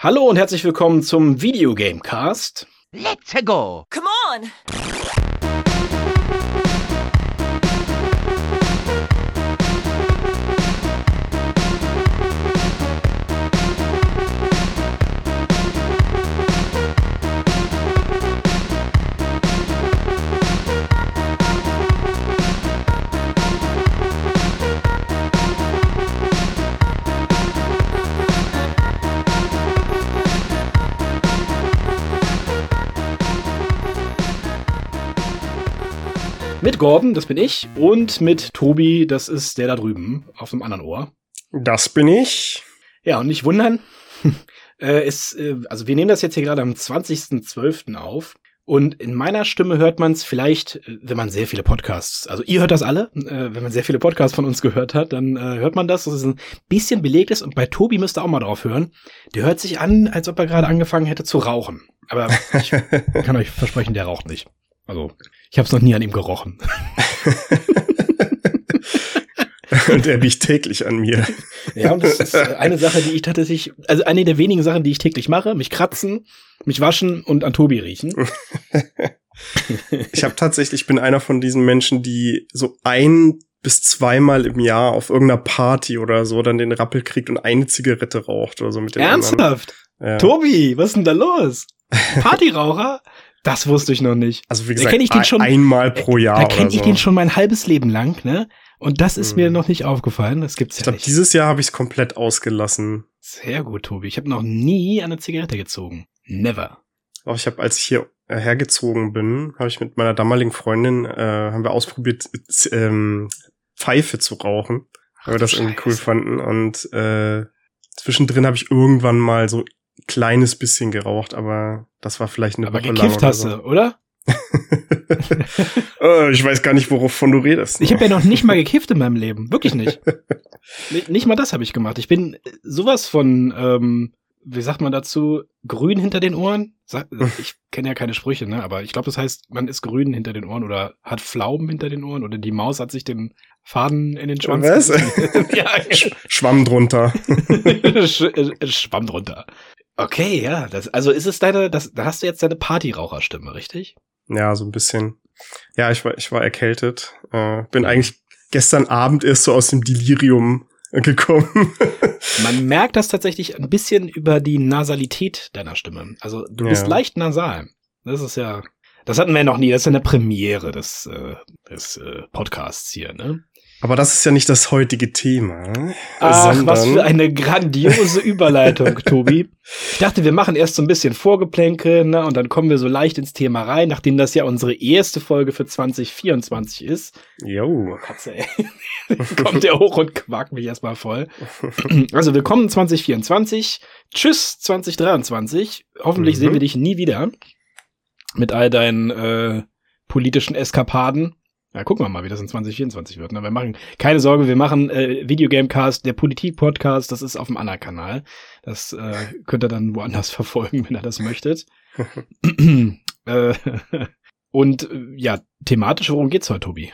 Hallo und herzlich willkommen zum Videogamecast. Let's go! Come on! Mit Gordon, das bin ich, und mit Tobi, das ist der da drüben, auf dem anderen Ohr. Das bin ich. Ja, und nicht wundern, äh, ist, äh, also wir nehmen das jetzt hier gerade am 20.12. auf. Und in meiner Stimme hört man es vielleicht, äh, wenn man sehr viele Podcasts, also ihr hört das alle, äh, wenn man sehr viele Podcasts von uns gehört hat, dann äh, hört man das, dass es ein bisschen belegt ist. Und bei Tobi müsst ihr auch mal drauf hören. Der hört sich an, als ob er gerade angefangen hätte zu rauchen. Aber ich kann euch versprechen, der raucht nicht. Also, ich habe es noch nie an ihm gerochen. und er riecht täglich an mir. Ja, und das ist äh, eine Sache, die ich tatsächlich, also eine der wenigen Sachen, die ich täglich mache, mich kratzen, mich waschen und an Tobi riechen. ich habe tatsächlich, ich bin einer von diesen Menschen, die so ein bis zweimal im Jahr auf irgendeiner Party oder so dann den Rappel kriegt und eine Zigarette raucht oder so mit dem Ernsthaft? Ja. Tobi, was ist denn da los? Partyraucher? Das wusste ich noch nicht. Also wie gesagt, ich den schon, einmal pro Jahr. Da kenne ich so. den schon mein halbes Leben lang, ne? Und das ist hm. mir noch nicht aufgefallen. Das gibt's ich ja glaub, Dieses Jahr habe ich es komplett ausgelassen. Sehr gut, Tobi. Ich habe noch nie eine Zigarette gezogen. Never. Auch ich habe, als ich hier äh, hergezogen bin, habe ich mit meiner damaligen Freundin äh, haben wir ausprobiert, ähm, Pfeife zu rauchen, weil wir das Scheiße. irgendwie cool fanden. Und äh, zwischendrin habe ich irgendwann mal so kleines bisschen geraucht, aber das war vielleicht eine aber Woche gekifft lang. hast du, oder? oh, ich weiß gar nicht, wovon du redest. Ich habe ja noch nicht mal gekifft in meinem Leben. Wirklich nicht. nicht mal das habe ich gemacht. Ich bin sowas von, ähm, wie sagt man dazu, grün hinter den Ohren? Ich kenne ja keine Sprüche, ne? Aber ich glaube, das heißt, man ist grün hinter den Ohren oder hat Pflaumen hinter den Ohren oder die Maus hat sich den Faden in den Schwanz. Was? ja. Schwamm drunter. Äh, Schwamm drunter. Okay, ja. Das, also ist es deine, das, da hast du jetzt deine Partyraucherstimme, richtig? Ja, so ein bisschen. Ja, ich war, ich war erkältet. Äh, bin eigentlich gestern Abend erst so aus dem Delirium gekommen. Man merkt das tatsächlich ein bisschen über die Nasalität deiner Stimme. Also du ja. bist leicht nasal. Das ist ja, das hatten wir noch nie. Das ist ja eine Premiere des, äh, des äh, Podcasts hier, ne? Aber das ist ja nicht das heutige Thema. Ach, was für eine grandiose Überleitung, Tobi. Ich dachte, wir machen erst so ein bisschen Vorgeplänke, ne, und dann kommen wir so leicht ins Thema rein, nachdem das ja unsere erste Folge für 2024 ist. Jo. Katze, ey. Kommt der hoch und quakt mich erstmal voll. Also, willkommen 2024. Tschüss 2023. Hoffentlich mhm. sehen wir dich nie wieder. Mit all deinen äh, politischen Eskapaden. Ja, gucken wir mal, wie das in 2024 wird. Ne? Wir machen, keine Sorge, wir machen äh, Videogamecast, der Politik-Podcast, das ist auf dem anderen Kanal. Das äh, könnt ihr dann woanders verfolgen, wenn ihr das möchtet. äh, und äh, ja, thematisch, worum geht's heute, Tobi?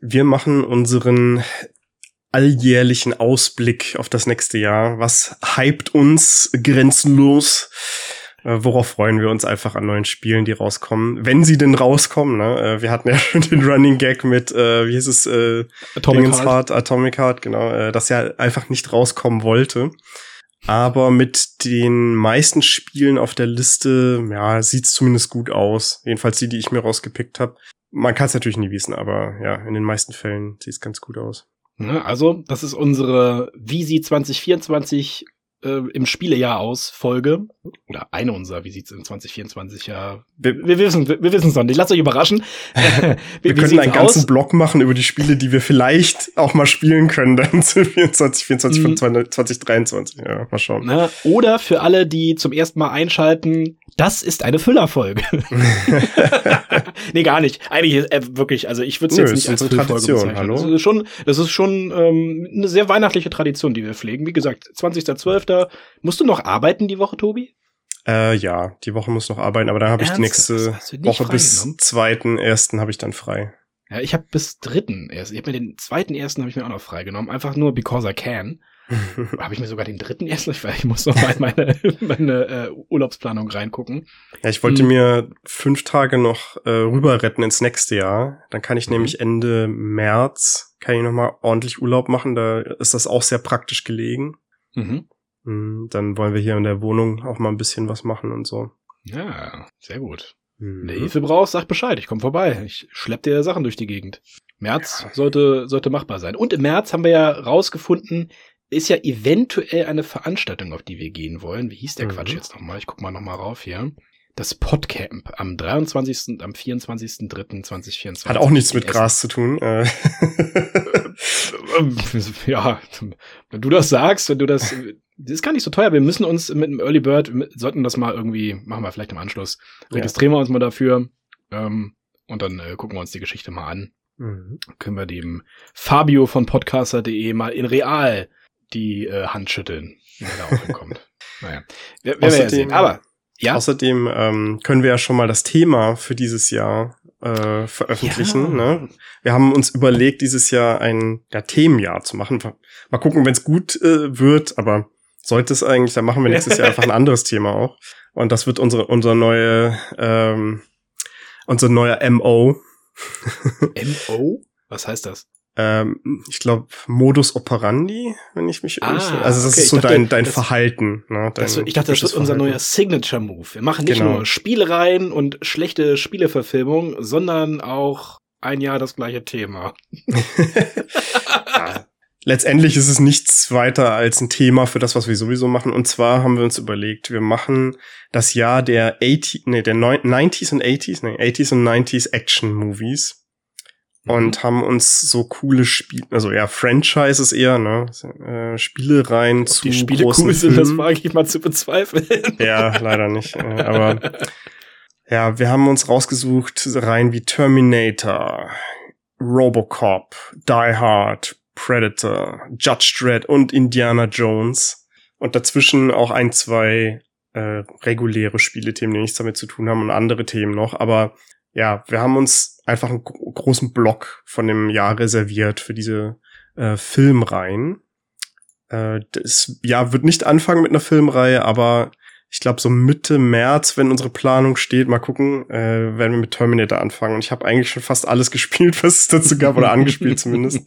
Wir machen unseren alljährlichen Ausblick auf das nächste Jahr. Was hypt uns grenzenlos? Äh, worauf freuen wir uns einfach an neuen Spielen, die rauskommen? Wenn sie denn rauskommen, ne? Äh, wir hatten ja schon den Running Gag mit, äh, wie hieß es, äh, Atomic Heart. Atomic Heart, genau, äh, das ja einfach nicht rauskommen wollte. Aber mit den meisten Spielen auf der Liste, ja, sieht's zumindest gut aus. Jedenfalls die, die ich mir rausgepickt habe. Man kann es natürlich nie wissen, aber ja, in den meisten Fällen sieht's ganz gut aus. Ne, also, das ist unsere Visi 2024 äh, im Spielejahr aus Folge oder eine unserer, wie sieht's in 2024 ja wir, wir wissen wir, wissen es noch nicht lasst euch überraschen wir, können einen ganzen aus? Blog machen über die Spiele die wir vielleicht auch mal spielen können dann zu 24 24 mhm. 2023 ja mal schauen Na, oder für alle die zum ersten Mal einschalten das ist eine Füllerfolge nee gar nicht eigentlich äh, wirklich also ich würde es jetzt nicht als Füllfolge bezeichnen hallo? das ist schon das ist schon ähm, eine sehr weihnachtliche Tradition die wir pflegen wie gesagt 20.12 öfter. Musst du noch arbeiten die Woche, Tobi? Äh, ja, die Woche muss noch arbeiten, aber dann habe ich die nächste Woche bis zweiten ersten habe ich dann frei. Ja, ich habe bis dritten erst. Ich habe mir den zweiten ersten habe ich mir auch noch freigenommen, einfach nur because I can. Habe ich mir sogar den dritten erst nicht, weil ich muss noch mal in meine, meine äh, Urlaubsplanung reingucken. Ja, ich wollte hm. mir fünf Tage noch äh, rüber retten ins nächste Jahr. Dann kann ich mhm. nämlich Ende März, kann ich noch mal ordentlich Urlaub machen. Da ist das auch sehr praktisch gelegen. Mhm. Hm, dann wollen wir hier in der Wohnung auch mal ein bisschen was machen und so. Ja, sehr gut. Mhm. Wenn du Hilfe brauchst, sag Bescheid. Ich komme vorbei. Ich schlepp dir Sachen durch die Gegend. März ja. sollte, sollte machbar sein. Und im März haben wir ja rausgefunden, ist ja eventuell eine Veranstaltung, auf die wir gehen wollen. Wie hieß der mhm. Quatsch jetzt nochmal? Ich guck mal nochmal rauf hier. Das Podcamp am 23. und am 24.03.2024. Hat auch nichts mit Gras zu tun. Äh. ja, wenn du das sagst, wenn du das, das ist gar nicht so teuer. Wir müssen uns mit dem Early Bird, sollten das mal irgendwie, machen wir vielleicht im Anschluss, registrieren wir uns mal dafür ähm, und dann äh, gucken wir uns die Geschichte mal an. Mhm. Können wir dem Fabio von podcaster.de mal in real die äh, Hand schütteln, wenn er da auch hinkommt. naja, werden wir ja sehen. Aber ja. Außerdem ähm, können wir ja schon mal das Thema für dieses Jahr äh, veröffentlichen. Ja. Ne? Wir haben uns überlegt, dieses Jahr ein ja, Themenjahr zu machen. Mal gucken, wenn es gut äh, wird, aber sollte es eigentlich, dann machen wir nächstes Jahr einfach ein anderes Thema auch. Und das wird unsere, unser neue, ähm, unser neuer MO. MO? Was heißt das? Ähm, ich glaube, Modus operandi, wenn ich mich ah, Also das okay. ist so dachte, dein, dein das, Verhalten. Ne? Dein das, ich dachte, das wird unser neuer Signature-Move. Wir machen nicht genau. nur Spielereien und schlechte Spieleverfilmung, sondern auch ein Jahr das gleiche Thema. ja. Letztendlich ist es nichts weiter als ein Thema für das, was wir sowieso machen. Und zwar haben wir uns überlegt, wir machen das Jahr der 80, nee, der 90s und 80s, nee, 80s und 90s Action Movies und mhm. haben uns so coole Spiele, also ja, Franchises eher, ne, äh, Spielereien Ob zu die Spiele großen cool sind, Filmen. das wage ich mal zu bezweifeln. Ja, leider nicht. Äh, aber ja, wir haben uns rausgesucht Reihen wie Terminator, Robocop, Die Hard, Predator, Judge Dredd und Indiana Jones. Und dazwischen auch ein, zwei äh, reguläre Spielethemen, die nichts damit zu tun haben und andere Themen noch. Aber ja, wir haben uns einfach einen großen Block von dem Jahr reserviert für diese äh, Filmreihen. Äh, das Jahr wird nicht anfangen mit einer Filmreihe, aber ich glaube so Mitte März, wenn unsere Planung steht, mal gucken, äh, werden wir mit Terminator anfangen. Und ich habe eigentlich schon fast alles gespielt, was es dazu gab, oder angespielt zumindest.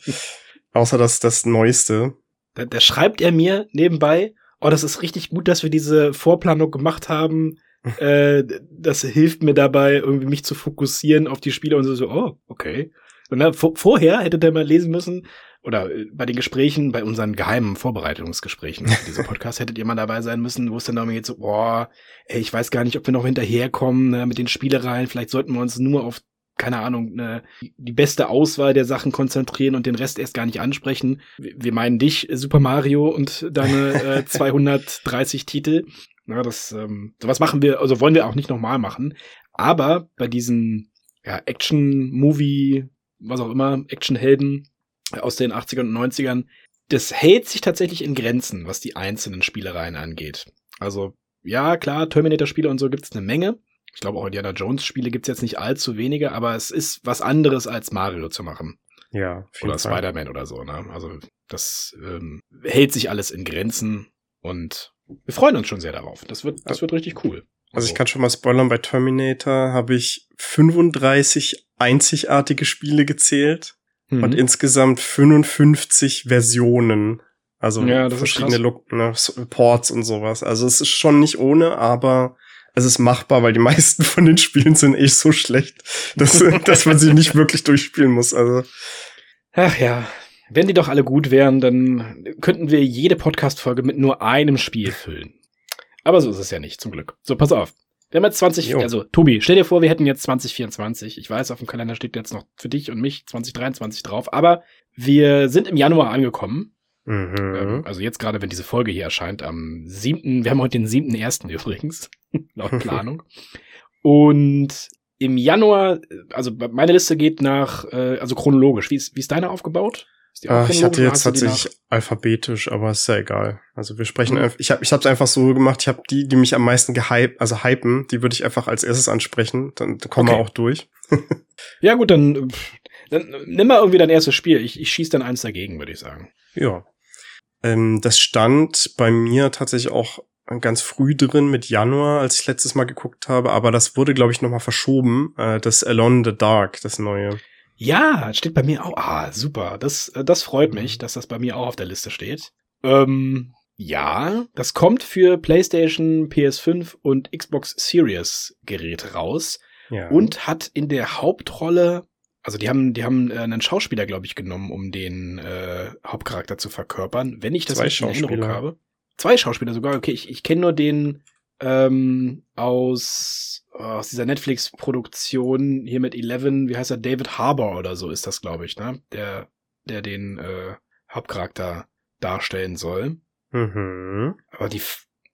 Außer das, das Neueste. Da, da schreibt er mir nebenbei, oh, das ist richtig gut, dass wir diese Vorplanung gemacht haben äh, das hilft mir dabei, irgendwie mich zu fokussieren auf die Spiele und so, so oh, okay. Und dann, vorher hätte der mal lesen müssen, oder äh, bei den Gesprächen, bei unseren geheimen Vorbereitungsgesprächen für diese Podcast hättet ihr mal dabei sein müssen, wo es dann darum geht, so, boah, ey, ich weiß gar nicht, ob wir noch hinterherkommen ne, mit den Spielereien, vielleicht sollten wir uns nur auf keine Ahnung, ne, die beste Auswahl der Sachen konzentrieren und den Rest erst gar nicht ansprechen. Wir meinen dich, Super Mario und deine äh, 230 Titel. Na, das, ähm, sowas machen wir, also wollen wir auch nicht nochmal machen. Aber bei diesen ja, Action-Movie, was auch immer, Action-Helden aus den 80ern und 90ern, das hält sich tatsächlich in Grenzen, was die einzelnen Spielereien angeht. Also, ja, klar, Terminator-Spiele und so gibt's eine Menge. Ich glaube, auch Indiana Jones-Spiele gibt's jetzt nicht allzu wenige, aber es ist was anderes als Mario zu machen. Ja. Oder Spider-Man oder so, ne? Also, das ähm, hält sich alles in Grenzen und wir freuen uns schon sehr darauf. Das wird, das wird richtig cool. Also ich kann schon mal spoilern, bei Terminator habe ich 35 einzigartige Spiele gezählt mhm. und insgesamt 55 Versionen. Also ja, verschiedene Look, ne, Ports und sowas. Also es ist schon nicht ohne, aber es ist machbar, weil die meisten von den Spielen sind echt so schlecht, dass, dass man sie nicht wirklich durchspielen muss. Also. Ach ja, wenn die doch alle gut wären, dann könnten wir jede Podcast-Folge mit nur einem Spiel füllen. Aber so ist es ja nicht, zum Glück. So, pass auf. Wir haben jetzt 20, jo. also Tobi, stell dir vor, wir hätten jetzt 2024. Ich weiß, auf dem Kalender steht jetzt noch für dich und mich 2023 drauf, aber wir sind im Januar angekommen. Mhm. Ähm, also jetzt gerade, wenn diese Folge hier erscheint, am siebten, wir haben heute den siebten ersten übrigens, laut Planung. und im Januar, also meine Liste geht nach, äh, also chronologisch. Wie ist, wie ist deine aufgebaut? Ach, ich hatte jetzt tatsächlich alphabetisch, aber ist ja egal. Also wir sprechen, mhm. ich habe ich habe es einfach so gemacht, ich habe die, die mich am meisten gehypt, also hypen, die würde ich einfach als erstes ansprechen, dann kommen okay. wir auch durch. ja gut, dann, dann nimm mal irgendwie dein erstes Spiel. Ich, ich schieß dann eins dagegen, würde ich sagen. Ja. Ähm, das stand bei mir tatsächlich auch ganz früh drin mit Januar, als ich letztes Mal geguckt habe, aber das wurde, glaube ich, nochmal verschoben. Äh, das Alone in the Dark, das neue. Ja, steht bei mir auch. Ah, super. Das, äh, das freut mich, dass das bei mir auch auf der Liste steht. Ähm, ja, das kommt für PlayStation, PS5 und Xbox Series Gerät raus Ja. und hat in der Hauptrolle, also die haben, die haben äh, einen Schauspieler, glaube ich, genommen, um den äh, Hauptcharakter zu verkörpern, wenn ich das Zwei richtig in Erinnerung habe. Zwei Schauspieler sogar, okay, ich, ich kenne nur den ähm, aus, aus dieser Netflix-Produktion hier mit Eleven, wie heißt er, David Harbour oder so ist das, glaube ich, ne? Der, der den äh, Hauptcharakter darstellen soll. mhm. Aber die,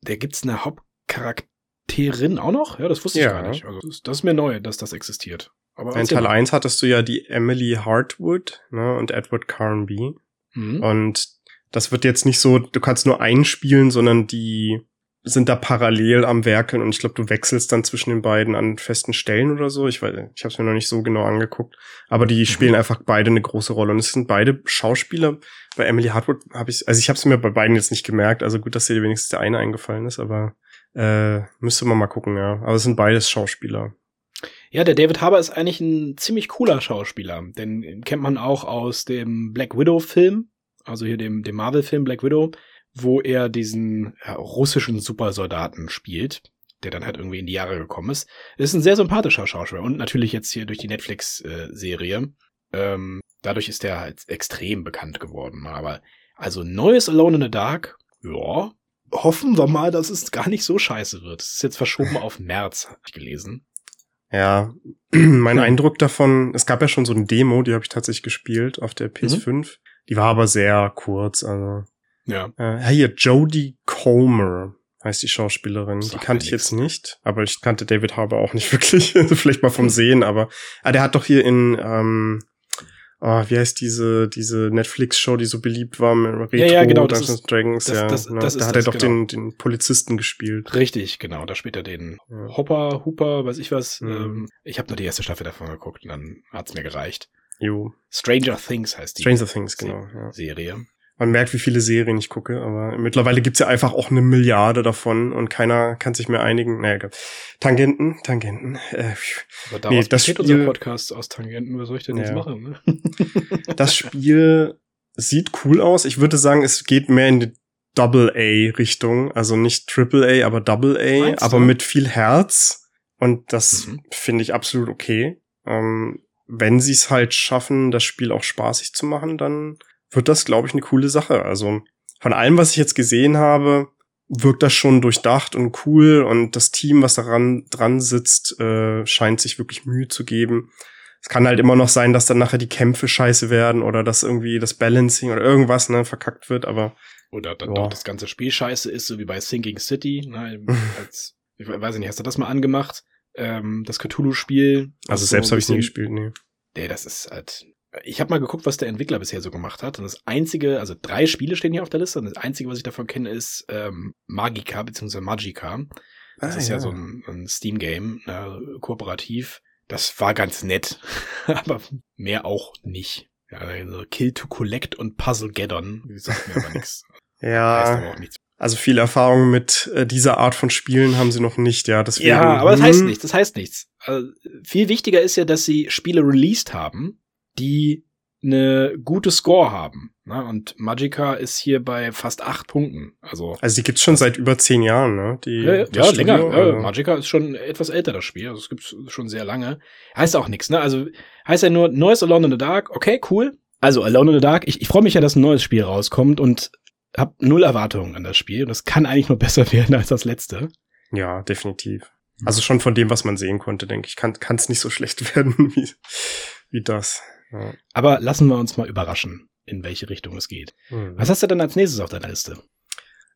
der gibt's eine Hauptcharakterin auch noch? Ja, das wusste ich Ja. gar nicht. Also das, ist- mir neu, dass das existiert. Aber In Teil mal. 1 hattest du ja die Emily Hartwood ne, und Edward Carnby. Mhm. Und das wird jetzt nicht so, du kannst nur einspielen, sondern die sind da parallel am Werkeln und ich glaube, du wechselst dann zwischen den beiden an festen Stellen oder so. Ich weiß, ich habe es mir noch nicht so genau angeguckt, aber die spielen einfach beide eine große Rolle und es sind beide Schauspieler. Bei Emily Hartwood habe ich, also ich habe es mir bei beiden jetzt nicht gemerkt. Also gut, dass dir wenigstens der eine eingefallen ist, aber äh, müsste man mal gucken, ja. Aber es sind beides Schauspieler. Ja, der David Harbour ist eigentlich ein ziemlich cooler Schauspieler. Den kennt man auch aus dem Black Widow-Film, also hier dem, dem Marvel-Film Black Widow, wo er diesen ja, russischen Supersoldaten spielt, der dann halt irgendwie in die Jahre gekommen ist. Ist ein sehr sympathischer Schauspieler und natürlich jetzt hier durch die Netflix-Serie. Ähm, dadurch ist er halt extrem bekannt geworden. Aber also neues Alone in the Dark, ja, hoffen wir mal, dass es gar nicht so scheiße wird. Es ist jetzt verschoben auf März, habe ich gelesen. Ja, mein Ja. Eindruck davon, es gab ja schon so eine Demo, die habe ich tatsächlich gespielt auf der PS5. Die war aber sehr kurz. Also Ja. äh, hier Jodie Comer heißt die Schauspielerin. Die kannte ich jetzt nicht, aber ich kannte David Harbour auch nicht wirklich. Also Vielleicht mal vom Sehen, aber ah, der hat doch hier in ähm, oh, wie heißt diese diese Netflix-Show, die so beliebt war, mit Retro Ja, ja, genau, das Dungeons ist- Dragons. das- ja, das- ne? das da ist hat er doch genau. den den Polizisten gespielt. Richtig, genau. Da spielt er den Ja. Hopper, Hooper, weiß ich was. Mhm. Ähm, ich habe nur die erste Staffel davon geguckt und dann hat's mir gereicht. Jo, Stranger Things heißt die Stranger Things, genau. Ja. Serie. Man merkt, wie viele Serien ich gucke, aber mittlerweile gibt's ja einfach auch eine Milliarde davon und keiner kann sich mehr einigen. Naja. Tangenten, Tangenten. Äh, Aber daraus Nee, das Spiel- unser Podcast aus Tangenten. Was soll ich denn jetzt Ja. machen? Ne? das Spiel sieht cool aus. Ich würde sagen, es geht mehr in die Double-A-Richtung. Also nicht Triple-A, aber Double-A, aber mit viel Herz. Und das Mhm. finde ich absolut okay. Ähm, wenn sie es halt schaffen, das Spiel auch spaßig zu machen, dann wird das, glaube ich, eine coole Sache. Also von allem, was ich jetzt gesehen habe, wirkt das schon durchdacht und cool und das Team, was daran dran sitzt, äh, scheint sich wirklich Mühe zu geben. Es kann halt immer noch sein, dass dann nachher die Kämpfe scheiße werden oder dass irgendwie das Balancing oder irgendwas ne, verkackt wird, aber Oder dann Ja. doch das ganze Spiel scheiße ist, so wie bei Sinking City. Ne? Als, ich weiß nicht, hast du das mal angemacht? Ähm, das Cthulhu-Spiel. also selbst so habe ich nie gespielt, nee. Nee, das ist halt. Ich habe mal geguckt, was der Entwickler bisher so gemacht hat. Und das einzige, also drei Spiele stehen hier auf der Liste. Und das einzige, was ich davon kenne, ist ähm, Magica bzw. Magica. Das Ah, ist ja, ja. so ein, ein Steam-Game, äh, kooperativ. Das war ganz nett, aber mehr auch nicht. Ja, also Kill to Collect und Puzzle Gaddon, sagt mir aber nichts. Heißt Ja, aber auch nichts. also viel Erfahrung mit äh, dieser Art von Spielen haben sie noch nicht, ja. Deswegen, Ja, aber das heißt nichts, das heißt nichts. Also, viel wichtiger ist ja, dass sie Spiele released haben, die eine gute Score haben. Ne? Und Magica ist hier bei fast acht Punkten. Also Also die gibt's schon seit über zehn Jahren, ne? Die, ja, ja Studio, länger. Ja, also- Magica ist schon etwas älter, das Spiel. Also es gibt's schon sehr lange. Heißt auch nichts, ne? Also heißt ja nur neues Alone in the Dark. Okay, cool. Also Alone in the Dark. Ich, ich freue mich ja, dass ein neues Spiel rauskommt und habe null Erwartungen an das Spiel. Und es kann eigentlich nur besser werden als das letzte. Ja, definitiv. Also schon von dem, was man sehen konnte, denke ich, kann es nicht so schlecht werden wie, wie das. Ja. Aber lassen wir uns mal überraschen, in welche Richtung es geht. Mhm. Was hast du denn als nächstes auf deiner Liste?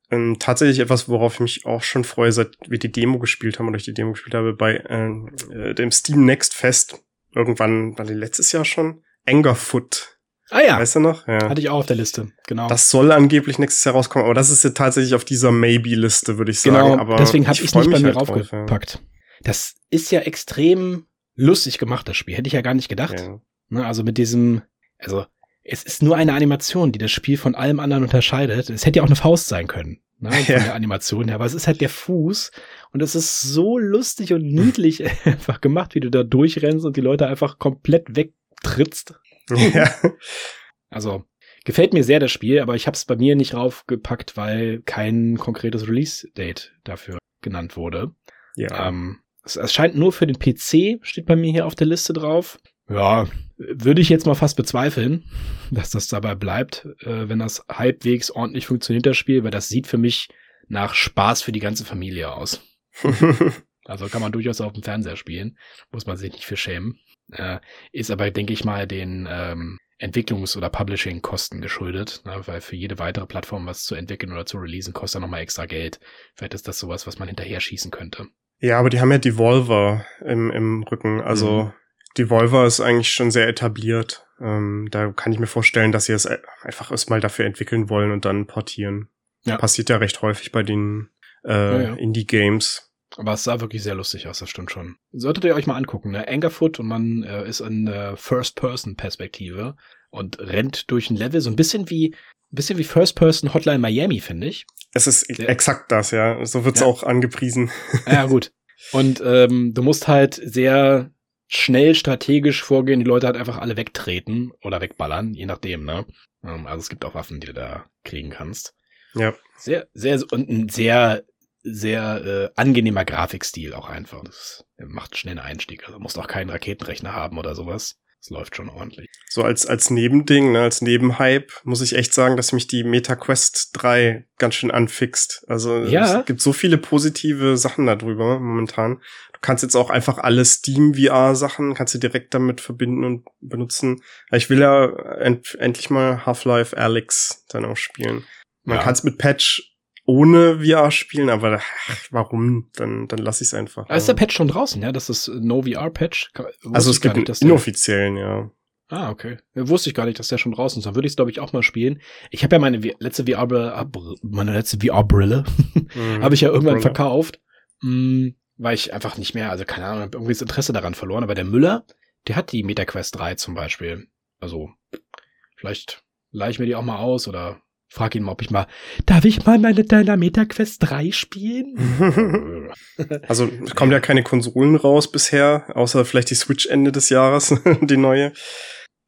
Ähm, tatsächlich etwas, worauf ich mich auch schon freue, seit wir die Demo gespielt haben oder ich die Demo gespielt habe, bei ähm, äh, dem Steam Next Fest. Irgendwann, war die letztes Jahr schon? Angerfoot. Ah ja, Weißt du noch? Ja. hatte ich auch auf der Liste. Genau. Das soll angeblich nächstes Jahr rauskommen, aber das ist ja tatsächlich auf dieser Maybe-Liste, würde ich sagen. genau, aber deswegen habe ich es freu nicht bei mir halt drauf, ja. raufgepackt. Das ist ja extrem lustig gemacht, das Spiel. Hätte ich ja gar nicht gedacht. Ja. Ne, also mit diesem, also es ist nur eine Animation, die das Spiel von allem anderen unterscheidet. Es hätte ja auch eine Faust sein können, ne, von Ja. der Animation her, aber es ist halt der Fuß und es ist so lustig und niedlich einfach gemacht, wie du da durchrennst und die Leute einfach komplett wegtrittst. ja. Also gefällt mir sehr das Spiel, aber ich habe es bei mir nicht raufgepackt, weil kein konkretes Release-Date dafür genannt wurde. ja. Ähm, es, es scheint nur für den PC, steht bei mir hier auf der Liste drauf. Ja, würde ich jetzt mal fast bezweifeln, dass das dabei bleibt, äh, wenn das halbwegs ordentlich funktioniert, das Spiel, weil das sieht für mich nach Spaß für die ganze Familie aus. Also kann man durchaus auf dem Fernseher spielen, muss man sich nicht für schämen. Äh, ist aber, denke ich mal, den ähm, Entwicklungs- oder Publishing-Kosten geschuldet, ne? weil für jede weitere Plattform was zu entwickeln oder zu releasen, kostet nochmal extra Geld. Vielleicht ist das sowas, was man hinterher schießen könnte. ja, aber die haben ja Devolver im, im Rücken. Also Mhm. Devolver ist eigentlich schon sehr etabliert. Ähm, da kann ich mir vorstellen, dass sie es einfach erstmal dafür entwickeln wollen und dann portieren. Ja. Passiert ja recht häufig bei den äh, Ja, ja. Indie-Games. Aber es sah wirklich sehr lustig aus, das stimmt schon. Solltet ihr euch mal angucken, ne? Angerfoot und man äh, ist in äh, First-Person-Perspektive und rennt durch ein Level, so ein bisschen wie, ein bisschen wie First-Person Hotline Miami, finde ich. Es ist Sehr- exakt das, ja. So wird's Ja. auch angepriesen. Ja, gut. Und ähm, du musst halt sehr schnell strategisch vorgehen, die Leute halt einfach alle wegtreten oder wegballern, je nachdem, ne? Ähm, also es gibt auch Waffen, die du da kriegen kannst. Ja. Sehr, sehr, und ein sehr, sehr äh, angenehmer Grafikstil auch einfach. Das macht schnell einen Einstieg. Also musst auch keinen Raketenrechner haben oder sowas. Das läuft schon ordentlich. So als, als Nebending, ne, als Nebenhype, muss ich echt sagen, dass mich die MetaQuest 3 ganz schön anfixt. Also Ja. es gibt so viele positive Sachen darüber momentan. Du kannst jetzt auch einfach alle Steam VR Sachen, kannst du direkt damit verbinden und benutzen. Ich will ja end, endlich mal Half-Life Alyx dann auch spielen. Man Ja. kann es mit Patch ohne VR spielen, aber ach, warum? Dann, dann lass ich es einfach. Ah, ist der Patch schon draußen, ja? Das ist No VR-Patch? also es gibt einen dass der, inoffiziellen, ja. Ah, okay. Wusste ich gar nicht, dass der schon draußen ist. Dann würde ich es, glaube ich, auch mal spielen. Ich habe ja meine letzte VR-Brille, meine letzte VR-Brille, Mhm. habe ich ja irgendwann Brille. verkauft, mh, weil ich einfach nicht mehr, also keine Ahnung, hab irgendwie das Interesse daran verloren. Aber der Müller, der hat die MetaQuest 3 zum Beispiel. Also, vielleicht leih ich mir die auch mal aus oder frag ihn mal, ob ich mal, darf ich mal meine deiner MetaQuest 3 spielen? Also es kommen ja keine Konsolen raus bisher, außer vielleicht die Switch Ende des Jahres, die neue.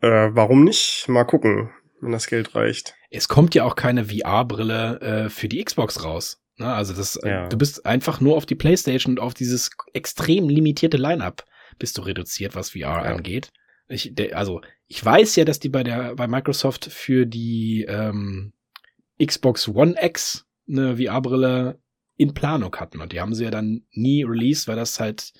Äh, warum nicht? Mal gucken, wenn das Geld reicht. es kommt ja auch keine VR-Brille äh, für die Xbox raus. Ne? Also das, äh, Ja. du bist einfach nur auf die PlayStation und auf dieses extrem limitierte Line-up bist du reduziert, was VR Ja. angeht. Ich, also ich weiß ja, dass die bei der bei Microsoft für die ähm, Xbox One X eine VR-Brille in Planung hatten und die haben sie ja dann nie released, weil das halt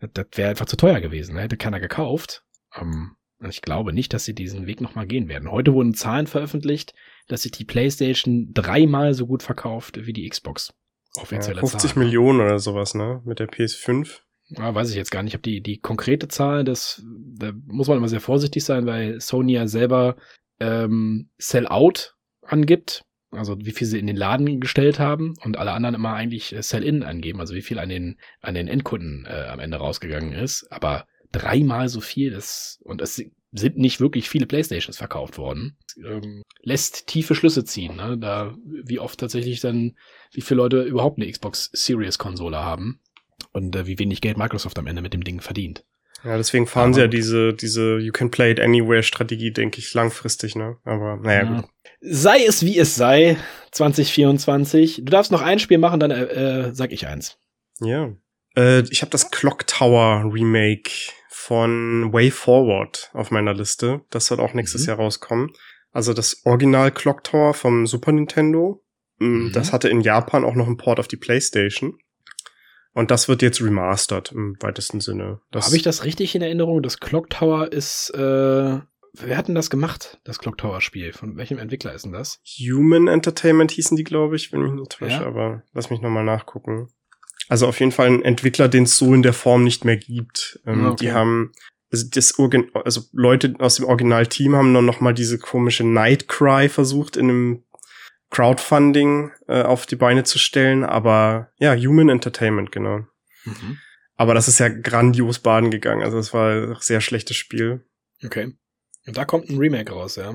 das wäre einfach zu teuer gewesen, hätte keiner gekauft. Ähm, und ich glaube nicht, dass sie diesen Weg nochmal gehen werden. Heute wurden Zahlen veröffentlicht, dass sich die PlayStation dreimal so gut verkauft wie die Xbox. Ja, Offizielle 50 Zahlen. Millionen oder sowas, ne? Mit der PS5. Ja, weiß ich jetzt gar nicht. Ich habe die, die konkrete Zahl, das, da muss man immer sehr vorsichtig sein, weil Sony ja selber ähm, Sell-out angibt, also wie viel sie in den Laden gestellt haben und alle anderen immer eigentlich äh, Sell-in angeben, also wie viel an den, an den Endkunden äh, am Ende rausgegangen ist. Aber dreimal so viel, das, und es sind nicht wirklich viele Playstations verkauft worden. Ähm, lässt tiefe Schlüsse ziehen, ne? da wie oft tatsächlich dann, wie viele Leute überhaupt eine Xbox Series Konsole haben und äh, wie wenig Geld Microsoft am Ende mit dem Ding verdient. Ja, deswegen fahren Aber sie ja diese, diese You can play it anywhere Strategie, denke ich, langfristig, ne? Aber naja, Ja. gut. Sei es wie es sei, 2024. Du darfst noch ein Spiel machen, dann äh, äh, sag ich eins. Ja. Äh, ich habe das Clock Tower Remake von Way Forward auf meiner Liste. Das soll auch nächstes Mhm. Jahr rauskommen. Also das Original Clock Tower vom Super Nintendo. Mm, Mhm. Das hatte in Japan auch noch einen Port auf die PlayStation. Und das wird jetzt remastered im weitesten Sinne. Habe ich das richtig in Erinnerung? Das Clock Tower ist, äh, wer hat denn das gemacht, das Clock Tower Spiel? Von welchem Entwickler ist denn das? Human Entertainment hießen die, glaube ich, wenn mich nicht täusche, Ja. aber lass mich nochmal nachgucken. Also auf jeden Fall ein Entwickler, den es so in der Form nicht mehr gibt. Ähm, Ah, okay. Die haben, also das Organ also Leute aus dem Originalteam haben dann nochmal diese komische Nightcry versucht, in einem Crowdfunding äh, auf die Beine zu stellen, aber ja, Human Entertainment, genau. Mhm. Aber das ist ja grandios baden gegangen. Also das war ein sehr schlechtes Spiel. Okay. Und da kommt ein Remake raus, ja.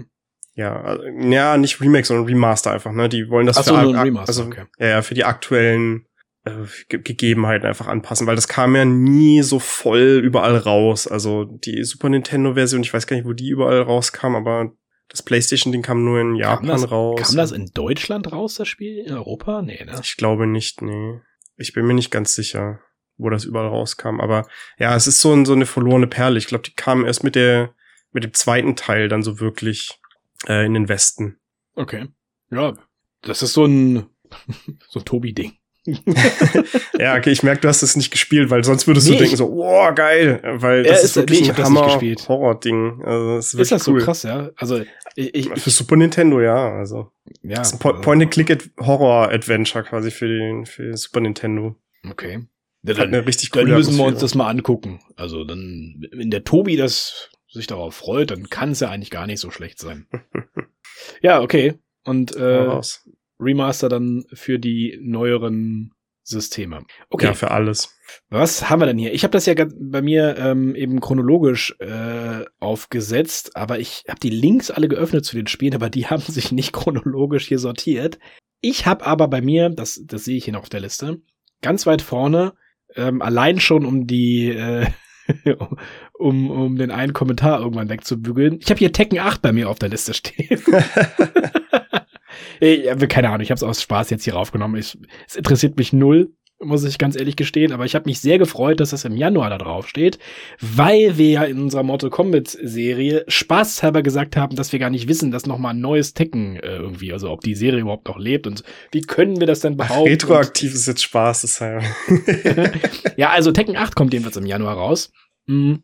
ja, also, ja, nicht Remake, sondern Remaster einfach, ne? Die wollen das Ach so, für, nur ein ak- Remaster, also, okay. ja, ja, für die aktuellen äh, Ge Gegebenheiten einfach anpassen, weil das kam ja nie so voll überall raus. Also die Super Nintendo Version, ich weiß gar nicht, wo die überall rauskam, aber das PlayStation Ding kam nur in Japan kam das, raus. Kam das in Deutschland raus, das Spiel? In Europa? Nee, ne? Ich glaube nicht, nee. Ich bin mir nicht ganz sicher, wo das überall rauskam. Aber ja, es ist so, ein, so eine verlorene Perle. Ich glaube, die kam erst mit der, mit dem zweiten Teil dann so wirklich äh, in den Westen. Okay. Ja, das ist so ein, so ein Tobi-Ding. Ja, okay, ich merke, du hast es nicht gespielt, weil sonst würdest Nee, du denken so, wow, geil, weil das ist- ist wirklich nee, ein hab das nicht Hammer gespielt. Horror-Ding. Also, das ist, Ist das so cool. krass, ja? Also, ich, ich, Für Super Nintendo, ja, also. ja. Das ist ein Po- also, Point-and-Click-Horror-Adventure quasi für den, für Super Nintendo. Okay. Ja, dann, eine richtig dann müssen wir uns das mal angucken. Also, dann, wenn der Tobi das sich darauf freut, dann kann es ja eigentlich gar nicht so schlecht sein. ja, okay. Und äh. Remaster dann für die neueren Systeme. Okay. Ja, für alles. Was haben wir denn hier? Ich habe das ja bei mir ähm, eben chronologisch äh, aufgesetzt, aber ich habe die Links alle geöffnet zu den Spielen, aber die haben sich nicht chronologisch hier sortiert. Ich habe aber bei mir, das, das sehe ich hier noch auf der Liste, ganz weit vorne, ähm, allein schon um die, äh, um, um den einen Kommentar irgendwann wegzubügeln. Ich habe hier Tekken 8 bei mir auf der Liste stehen. Ich habe keine Ahnung, ich habe es aus Spaß jetzt hier raufgenommen. Ich, es interessiert mich null, muss ich ganz ehrlich gestehen, aber ich habe mich sehr gefreut, dass das im Januar da drauf steht, weil wir ja in unserer Mortal Kombat Serie spaßhalber gesagt haben, dass wir gar nicht wissen, dass noch mal ein neues Tekken äh, irgendwie, also ob die Serie überhaupt noch lebt und wie können wir das denn behaupten? retroaktiv ist jetzt Spaß, deshalb. ja, also Tekken 8 kommt jedenfalls im Januar raus. Mm.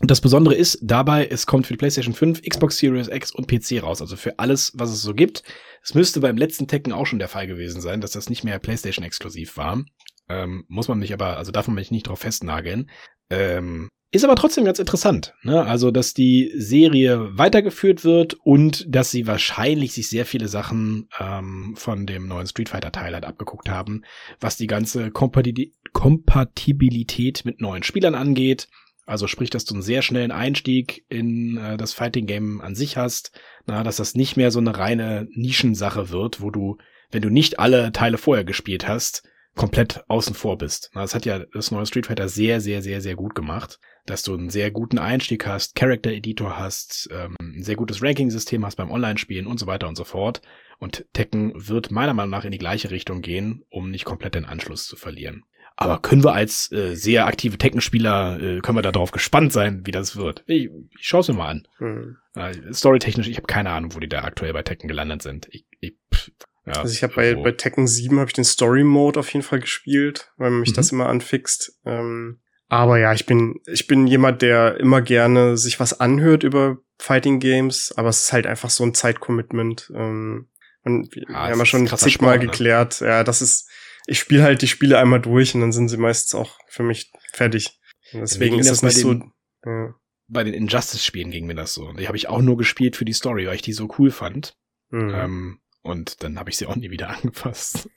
Und das Besondere ist dabei, es kommt für die PlayStation 5, Xbox Series X und PC raus, also für alles, was es so gibt. Es müsste beim letzten Tekken auch schon der Fall gewesen sein, dass das nicht mehr PlayStation exklusiv war. Ähm, muss man mich aber, also darf man mich nicht drauf festnageln. Ähm, ist aber trotzdem ganz interessant, ne? Also, dass die Serie weitergeführt wird und dass sie wahrscheinlich sich sehr viele Sachen ähm, von dem neuen Street Fighter Teil halt abgeguckt haben, was die ganze Kompati Kompatibilität mit neuen Spielern angeht. Also sprich, dass du einen sehr schnellen Einstieg in äh, das Fighting Game an sich hast, na, dass das nicht mehr so eine reine Nischensache wird, wo du, wenn du nicht alle Teile vorher gespielt hast, komplett außen vor bist. Na, das hat ja das neue Street Fighter sehr, sehr, sehr, sehr gut gemacht, dass du einen sehr guten Einstieg hast, Character Editor hast, ähm, ein sehr gutes Ranking-System hast beim Online-Spielen und so weiter und so fort. Und Tekken wird meiner Meinung nach in die gleiche Richtung gehen, um nicht komplett den Anschluss zu verlieren. Aber können wir als äh, sehr aktive Tekken-Spieler, äh, können wir darauf gespannt sein, wie das wird. Ich, ich schaue es mir mal an. Hm. Äh, Storytechnisch, ich habe keine Ahnung, wo die da aktuell bei Tekken gelandet sind. Ich, ich, pff, ja, Also ich habe bei, irgendwo. bei Tekken 7 habe ich den Story Mode auf jeden Fall gespielt, weil mich Mhm. das immer anfixt. Ähm, aber ja, ich bin ich bin jemand, der immer gerne sich was anhört über Fighting Games, aber es ist halt einfach so ein Zeitcommitment. Ähm, und wir Ah, haben ja schon zigmal Sport, ne? geklärt. Ja, das ist ich spiele halt die Spiele einmal durch und dann sind sie meistens auch für mich fertig. Und deswegen ist das das nicht bei so. den- Ja. bei den Injustice-Spielen ging mir das so. Die habe ich auch nur gespielt für die Story, weil ich die so cool fand. Mhm. Ähm, und dann habe ich sie auch nie wieder angefasst.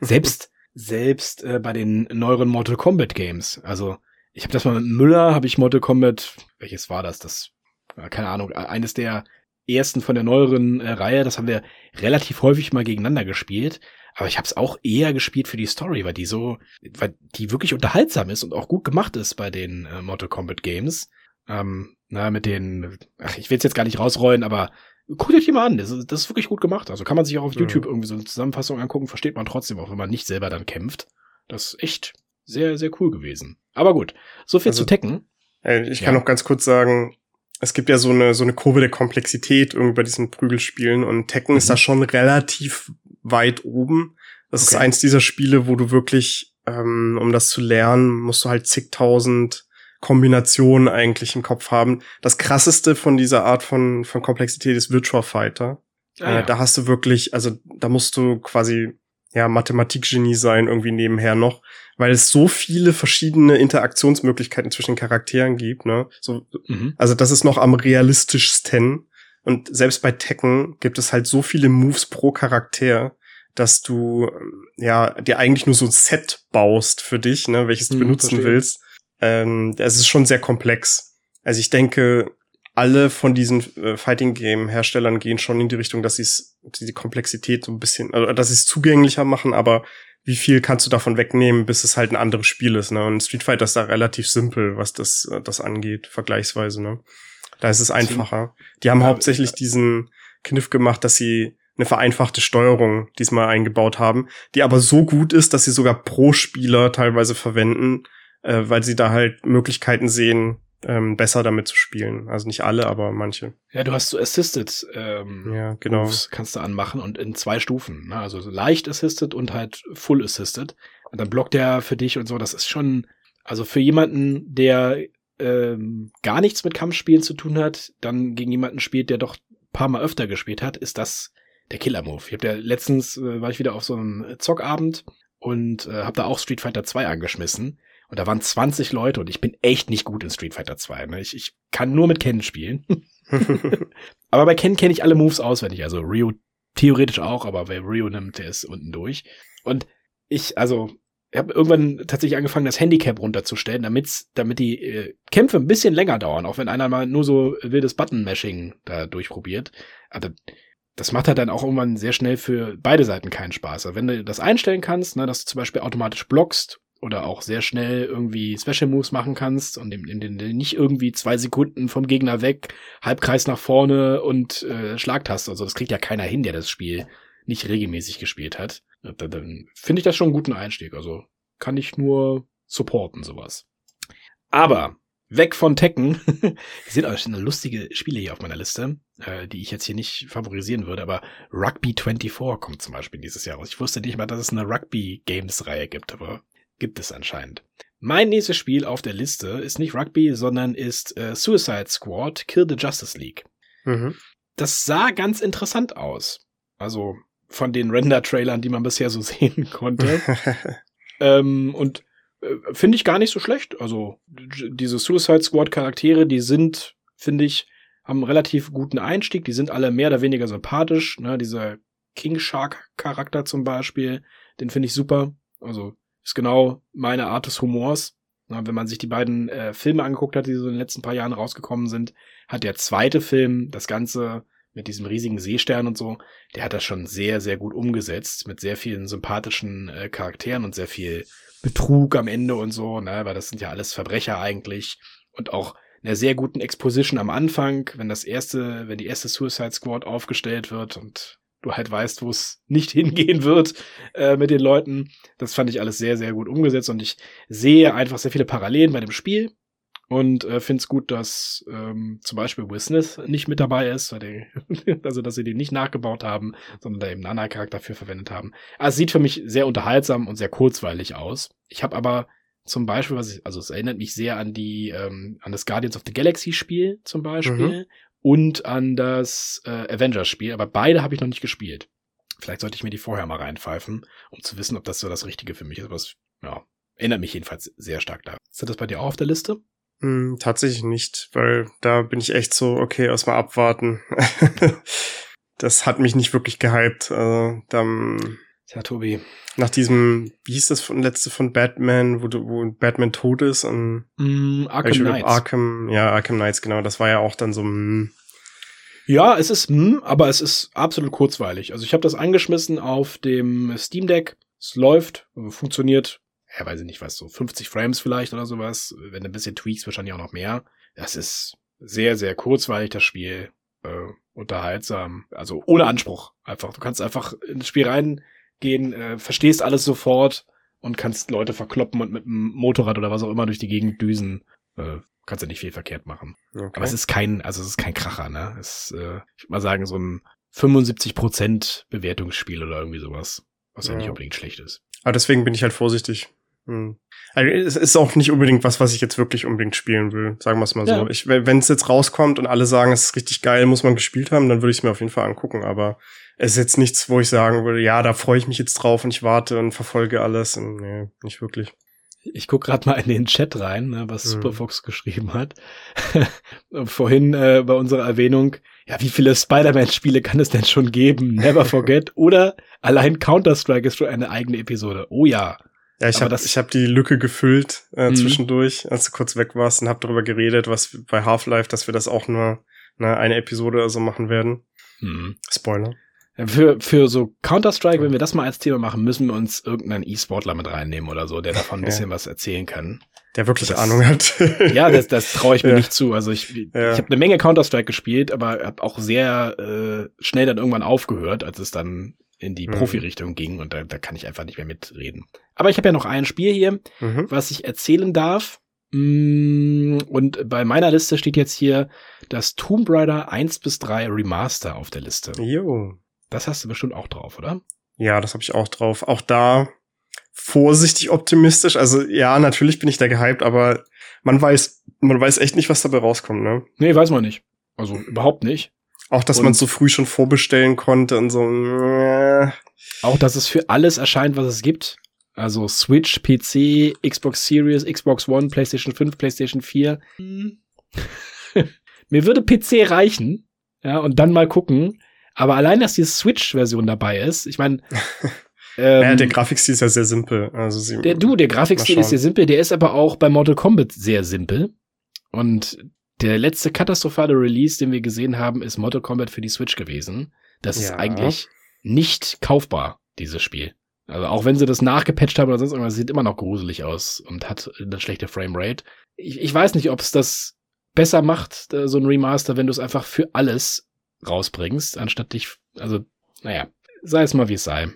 selbst selbst äh, bei den neueren Mortal Kombat Games. Also ich habe das mal mit Müller, habe ich Mortal Kombat, welches war das? Das, äh, keine Ahnung, äh, eines der ersten von der neueren äh, Reihe. Das haben wir relativ häufig mal gegeneinander gespielt. Aber ich habe es auch eher gespielt für die Story, weil die so, weil die wirklich unterhaltsam ist und auch gut gemacht ist bei den äh, Mortal Kombat Games. Ähm, na, mit den, ach, ich will es jetzt gar nicht rausrollen, aber guckt euch die mal an. Das ist, das ist wirklich gut gemacht. Also kann man sich auch auf. YouTube irgendwie so eine Zusammenfassung angucken, versteht man trotzdem, auch wenn man nicht selber dann kämpft. Das ist echt sehr, sehr cool gewesen. Aber gut, so viel Also- zu Tekken. Äh, Ich kann Ja. noch ganz kurz sagen, es gibt ja so eine, so eine Kurve der Komplexität irgendwie bei diesen Prügelspielen und Tekken ist Mhm. da schon relativ weit oben. Das ist Okay. eins dieser Spiele, wo du wirklich, ähm, um das zu lernen, musst du halt zigtausend Kombinationen eigentlich im Kopf haben. Das krasseste von dieser Art von, von Komplexität ist Virtua Fighter. Ah, Äh, da hast du wirklich, also da musst du quasi ja Mathematikgenie sein irgendwie nebenher noch, weil es so viele verschiedene Interaktionsmöglichkeiten zwischen Charakteren gibt, ne? So, mhm. also das ist noch am realistischsten und selbst bei Tekken gibt es halt so viele Moves pro Charakter, dass du ähm, ja dir eigentlich nur so ein Set baust für dich, ne, welches du Mhm, benutzen verstehe. willst. Ähm, es ist schon sehr komplex. Also ich denke, alle von diesen äh, Fighting Game Herstellern gehen schon in die Richtung, dass sie die Komplexität so ein bisschen, also dass sie es zugänglicher machen, aber wie viel kannst du davon wegnehmen, bis es halt ein anderes Spiel ist, ne? Und Street Fighter ist da relativ simpel, was das, äh, das angeht, vergleichsweise, ne? Da ist es einfacher. Die haben hauptsächlich diesen Kniff gemacht, dass sie eine vereinfachte Steuerung diesmal eingebaut haben, die aber so gut ist, dass sie sogar pro Spieler teilweise verwenden, äh, weil sie da halt Möglichkeiten sehen, ähm, besser damit zu spielen. Also nicht alle, aber manche. Ja, du hast so Assisted ähm, ja, genau. Moves kannst du anmachen und in zwei Stufen. Ne? Also leicht Assisted und halt Full Assisted. Und dann blockt der für dich und so. Das ist schon, also für jemanden, der ähm, gar nichts mit Kampfspielen zu tun hat, dann gegen jemanden spielt, der doch paar Mal öfter gespielt hat, ist das der Killer-Move. Ich habe ja letztens, äh, war ich wieder auf so einem Zockabend und äh, habe da auch Street Fighter 2 angeschmissen. Und da waren 20 Leute und ich bin echt nicht gut in Street Fighter 2. Ne? Ich, ich kann nur mit Ken spielen. aber bei Ken kenne ich alle Moves auswendig. Also Ryu theoretisch auch, aber wer Ryu nimmt, der ist unten durch. Und ich, also, ich habe irgendwann tatsächlich angefangen, das Handicap runterzustellen, damit's, damit die äh, Kämpfe ein bisschen länger dauern, auch wenn einer mal nur so wildes Button-Mashing da durchprobiert. Also, das macht halt dann auch irgendwann sehr schnell für beide Seiten keinen Spaß. Also wenn du das einstellen kannst, ne, dass du zum Beispiel automatisch blockst oder auch sehr schnell irgendwie Special Moves machen kannst und in, in, in, nicht irgendwie zwei Sekunden vom Gegner weg, Halbkreis nach vorne und äh, Schlagtaste. Also das kriegt ja keiner hin, der das Spiel nicht regelmäßig gespielt hat. Dann, dann finde ich das schon einen guten Einstieg. Also kann ich nur supporten, sowas. Aber weg von Tekken. Es sind auch schon lustige Spiele hier auf meiner Liste, äh, die ich jetzt hier nicht favorisieren würde, aber Rugby 24 kommt zum Beispiel dieses Jahr raus. Ich wusste nicht mal, dass es eine Rugby Games Reihe gibt, aber Gibt es anscheinend. Mein nächstes Spiel auf der Liste ist nicht Rugby, sondern ist äh, Suicide Squad Kill the Justice League. Mhm. Das sah ganz interessant aus. Also von den Render-Trailern, die man bisher so sehen konnte. ähm, und äh, finde ich gar nicht so schlecht. Also diese Suicide Squad Charaktere, die sind, finde ich, haben einen relativ guten Einstieg. Die sind alle mehr oder weniger sympathisch. Ne? Dieser King Shark Charakter zum Beispiel, den finde ich super. Also ist genau meine Art des Humors. Na, wenn man sich die beiden äh, Filme angeguckt hat, die so in den letzten paar Jahren rausgekommen sind, hat der zweite Film das Ganze mit diesem riesigen Seestern und so, der hat das schon sehr, sehr gut umgesetzt, mit sehr vielen sympathischen äh, Charakteren und sehr viel Betrug am Ende und so, ne, weil das sind ja alles Verbrecher eigentlich und auch einer sehr guten Exposition am Anfang, wenn das erste, wenn die erste Suicide Squad aufgestellt wird und du halt weißt, wo es nicht hingehen wird äh, mit den Leuten. Das fand ich alles sehr, sehr gut umgesetzt und ich sehe einfach sehr viele Parallelen bei dem Spiel und äh, finde es gut, dass ähm, zum Beispiel Will Smith nicht mit dabei ist, die, also dass sie den nicht nachgebaut haben, sondern da eben einen anderen Charakter für verwendet haben. Also es sieht für mich sehr unterhaltsam und sehr kurzweilig aus. Ich habe aber zum Beispiel, was ich, also es erinnert mich sehr an die, ähm, an das Guardians of the Galaxy Spiel zum Beispiel, mhm und an das äh, Avengers-Spiel, aber beide habe ich noch nicht gespielt. Vielleicht sollte ich mir die vorher mal reinpfeifen, um zu wissen, ob das so das Richtige für mich ist. Aber es ja, erinnert mich jedenfalls sehr stark da. Ist das bei dir auch auf der Liste? Mm, tatsächlich nicht, weil da bin ich echt so, okay, erstmal abwarten. das hat mich nicht wirklich gehypt. Also, dann ja, Tobi. Nach diesem, wie hieß das von letzte von Batman, wo, wo Batman tot ist und mm, Arkham Knights. Arkham, ja, Arkham Knights, genau. Das war ja auch dann so mm. Ja, es ist, mm, aber es ist absolut kurzweilig. Also ich habe das angeschmissen auf dem Steam Deck. Es läuft, funktioniert, ja, weiß ich nicht, was so 50 Frames vielleicht oder sowas. Wenn ein bisschen tweaks, wahrscheinlich auch noch mehr. Das ist sehr, sehr kurzweilig, das Spiel. Äh, unterhaltsam. Also ohne Anspruch. Einfach. Du kannst einfach ins Spiel rein gehen, äh, verstehst alles sofort und kannst Leute verkloppen und mit einem Motorrad oder was auch immer durch die Gegend düsen. Äh, kannst ja nicht viel verkehrt machen. Okay. Aber es ist kein, also es ist kein Kracher, ne? Es ist, äh, ich würde mal sagen, so ein 75% Bewertungsspiel oder irgendwie sowas, was ja, ja nicht unbedingt schlecht ist. Aber deswegen bin ich halt vorsichtig. Hm. Also es ist auch nicht unbedingt was, was ich jetzt wirklich unbedingt spielen will, sagen wir es mal ja. so. Ich, wenn es jetzt rauskommt und alle sagen, es ist richtig geil, muss man gespielt haben, dann würde ich es mir auf jeden Fall angucken. Aber es ist jetzt nichts, wo ich sagen würde, ja, da freue ich mich jetzt drauf und ich warte und verfolge alles. Und, nee, nicht wirklich. Ich guck gerade mal in den Chat rein, ne, was mhm. Superfox geschrieben hat. Vorhin äh, bei unserer Erwähnung, ja, wie viele Spider-Man-Spiele kann es denn schon geben? Never Forget oder allein Counter-Strike ist schon eine eigene Episode. Oh ja. Ja, ich habe hab die Lücke gefüllt äh, mhm. zwischendurch, als du kurz weg warst und habe darüber geredet, was bei Half-Life, dass wir das auch nur ne, eine Episode oder so machen werden. Mhm. Spoiler. Für, für so Counter-Strike, wenn wir das mal als Thema machen, müssen wir uns irgendeinen E-Sportler mit reinnehmen oder so, der davon ein bisschen ja. was erzählen kann. Der wirklich das, Ahnung hat. ja, das, das traue ich mir ja. nicht zu. Also ich, ja. ich habe eine Menge Counter-Strike gespielt, aber habe auch sehr äh, schnell dann irgendwann aufgehört, als es dann in die mhm. Profi-Richtung ging und da, da kann ich einfach nicht mehr mitreden. Aber ich habe ja noch ein Spiel hier, mhm. was ich erzählen darf. Mm, und bei meiner Liste steht jetzt hier das Tomb Raider 1 bis 3 Remaster auf der Liste. Jo. Das hast du bestimmt auch drauf, oder? Ja, das habe ich auch drauf. Auch da vorsichtig optimistisch. Also ja, natürlich bin ich da gehypt, aber man weiß, man weiß echt nicht, was dabei rauskommt, ne? Nee, weiß man nicht. Also überhaupt nicht. Auch, dass man so früh schon vorbestellen konnte und so. Äh. Auch, dass es für alles erscheint, was es gibt. Also Switch, PC, Xbox Series, Xbox One, PlayStation 5, PlayStation 4. Mir würde PC reichen. Ja, und dann mal gucken. Aber allein, dass die Switch-Version dabei ist, ich meine. Ähm, ja, der Grafikstil ist ja sehr simpel. Also sie, der, du, der Grafikstil ist sehr simpel, der ist aber auch bei Mortal Kombat sehr simpel. Und der letzte katastrophale Release, den wir gesehen haben, ist Mortal Kombat für die Switch gewesen. Das ja. ist eigentlich nicht kaufbar, dieses Spiel. Also auch wenn sie das nachgepatcht haben oder sonst irgendwas, sieht immer noch gruselig aus und hat eine schlechte Framerate. Ich, ich weiß nicht, ob es das besser macht, so ein Remaster, wenn du es einfach für alles rausbringst, anstatt dich, also, naja, sei es mal wie es sei.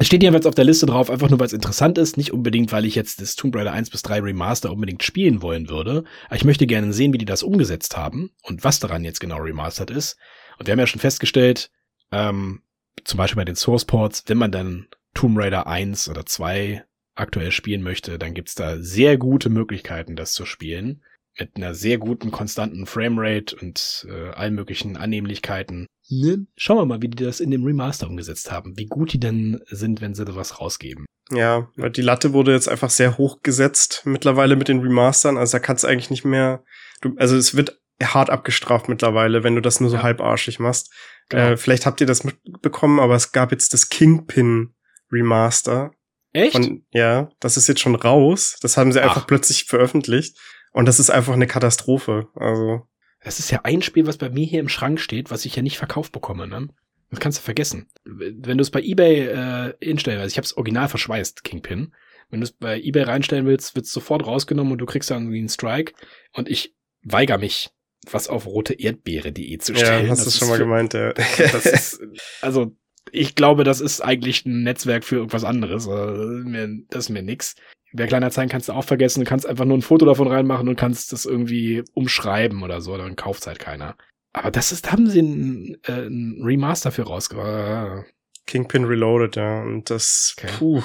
Es steht jedenfalls auf der Liste drauf, einfach nur weil es interessant ist, nicht unbedingt, weil ich jetzt das Tomb Raider 1 bis 3 Remaster unbedingt spielen wollen würde. Ich möchte gerne sehen, wie die das umgesetzt haben und was daran jetzt genau remastered ist. Und wir haben ja schon festgestellt, ähm, zum Beispiel bei den Source Ports, wenn man dann Tomb Raider 1 oder 2 aktuell spielen möchte, dann gibt's da sehr gute Möglichkeiten, das zu spielen mit einer sehr guten, konstanten Framerate und äh, allen möglichen Annehmlichkeiten. Ne? Schauen wir mal, wie die das in dem Remaster umgesetzt haben. Wie gut die denn sind, wenn sie da was rausgeben. Ja, weil die Latte wurde jetzt einfach sehr hoch gesetzt mittlerweile mit den Remastern. Also da kannst du eigentlich nicht mehr, du, also es wird hart abgestraft mittlerweile, wenn du das nur so ja. halbarschig machst. Genau. Äh, vielleicht habt ihr das mitbekommen, aber es gab jetzt das Kingpin Remaster. Echt? Von, ja, das ist jetzt schon raus. Das haben sie Ach. einfach plötzlich veröffentlicht. Und das ist einfach eine Katastrophe. Also. Das ist ja ein Spiel, was bei mir hier im Schrank steht, was ich ja nicht verkauft bekomme, ne? Das kannst du vergessen. Wenn du es bei eBay äh, hinstellen willst, ich habe es original verschweißt, Kingpin. Wenn du es bei eBay reinstellen willst, wird es sofort rausgenommen und du kriegst dann einen Strike. Und ich weigere mich, was auf rote Erdbeere.de zu stellen. Ja, hast du schon mal gemeint, ja. Ist, also, ich glaube, das ist eigentlich ein Netzwerk für irgendwas anderes. Also, das ist mir nix bei Kleinanzeigen kannst du auch vergessen, du kannst einfach nur ein Foto davon reinmachen und kannst das irgendwie umschreiben oder so, dann kauft halt keiner. Aber das ist, da haben sie ein, äh, ein Remaster für rausgebracht. Kingpin Reloaded, ja, und das, okay. puh.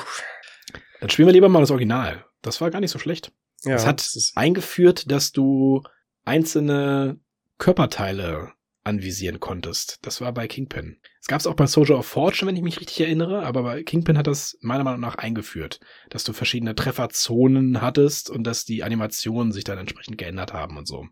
Dann spielen wir lieber mal das Original. Das war gar nicht so schlecht. Ja, es hat das eingeführt, dass du einzelne Körperteile anvisieren konntest. Das war bei Kingpin. Es gab es auch bei Soldier of Fortune, wenn ich mich richtig erinnere, aber bei Kingpin hat das meiner Meinung nach eingeführt, dass du verschiedene Trefferzonen hattest und dass die Animationen sich dann entsprechend geändert haben und so.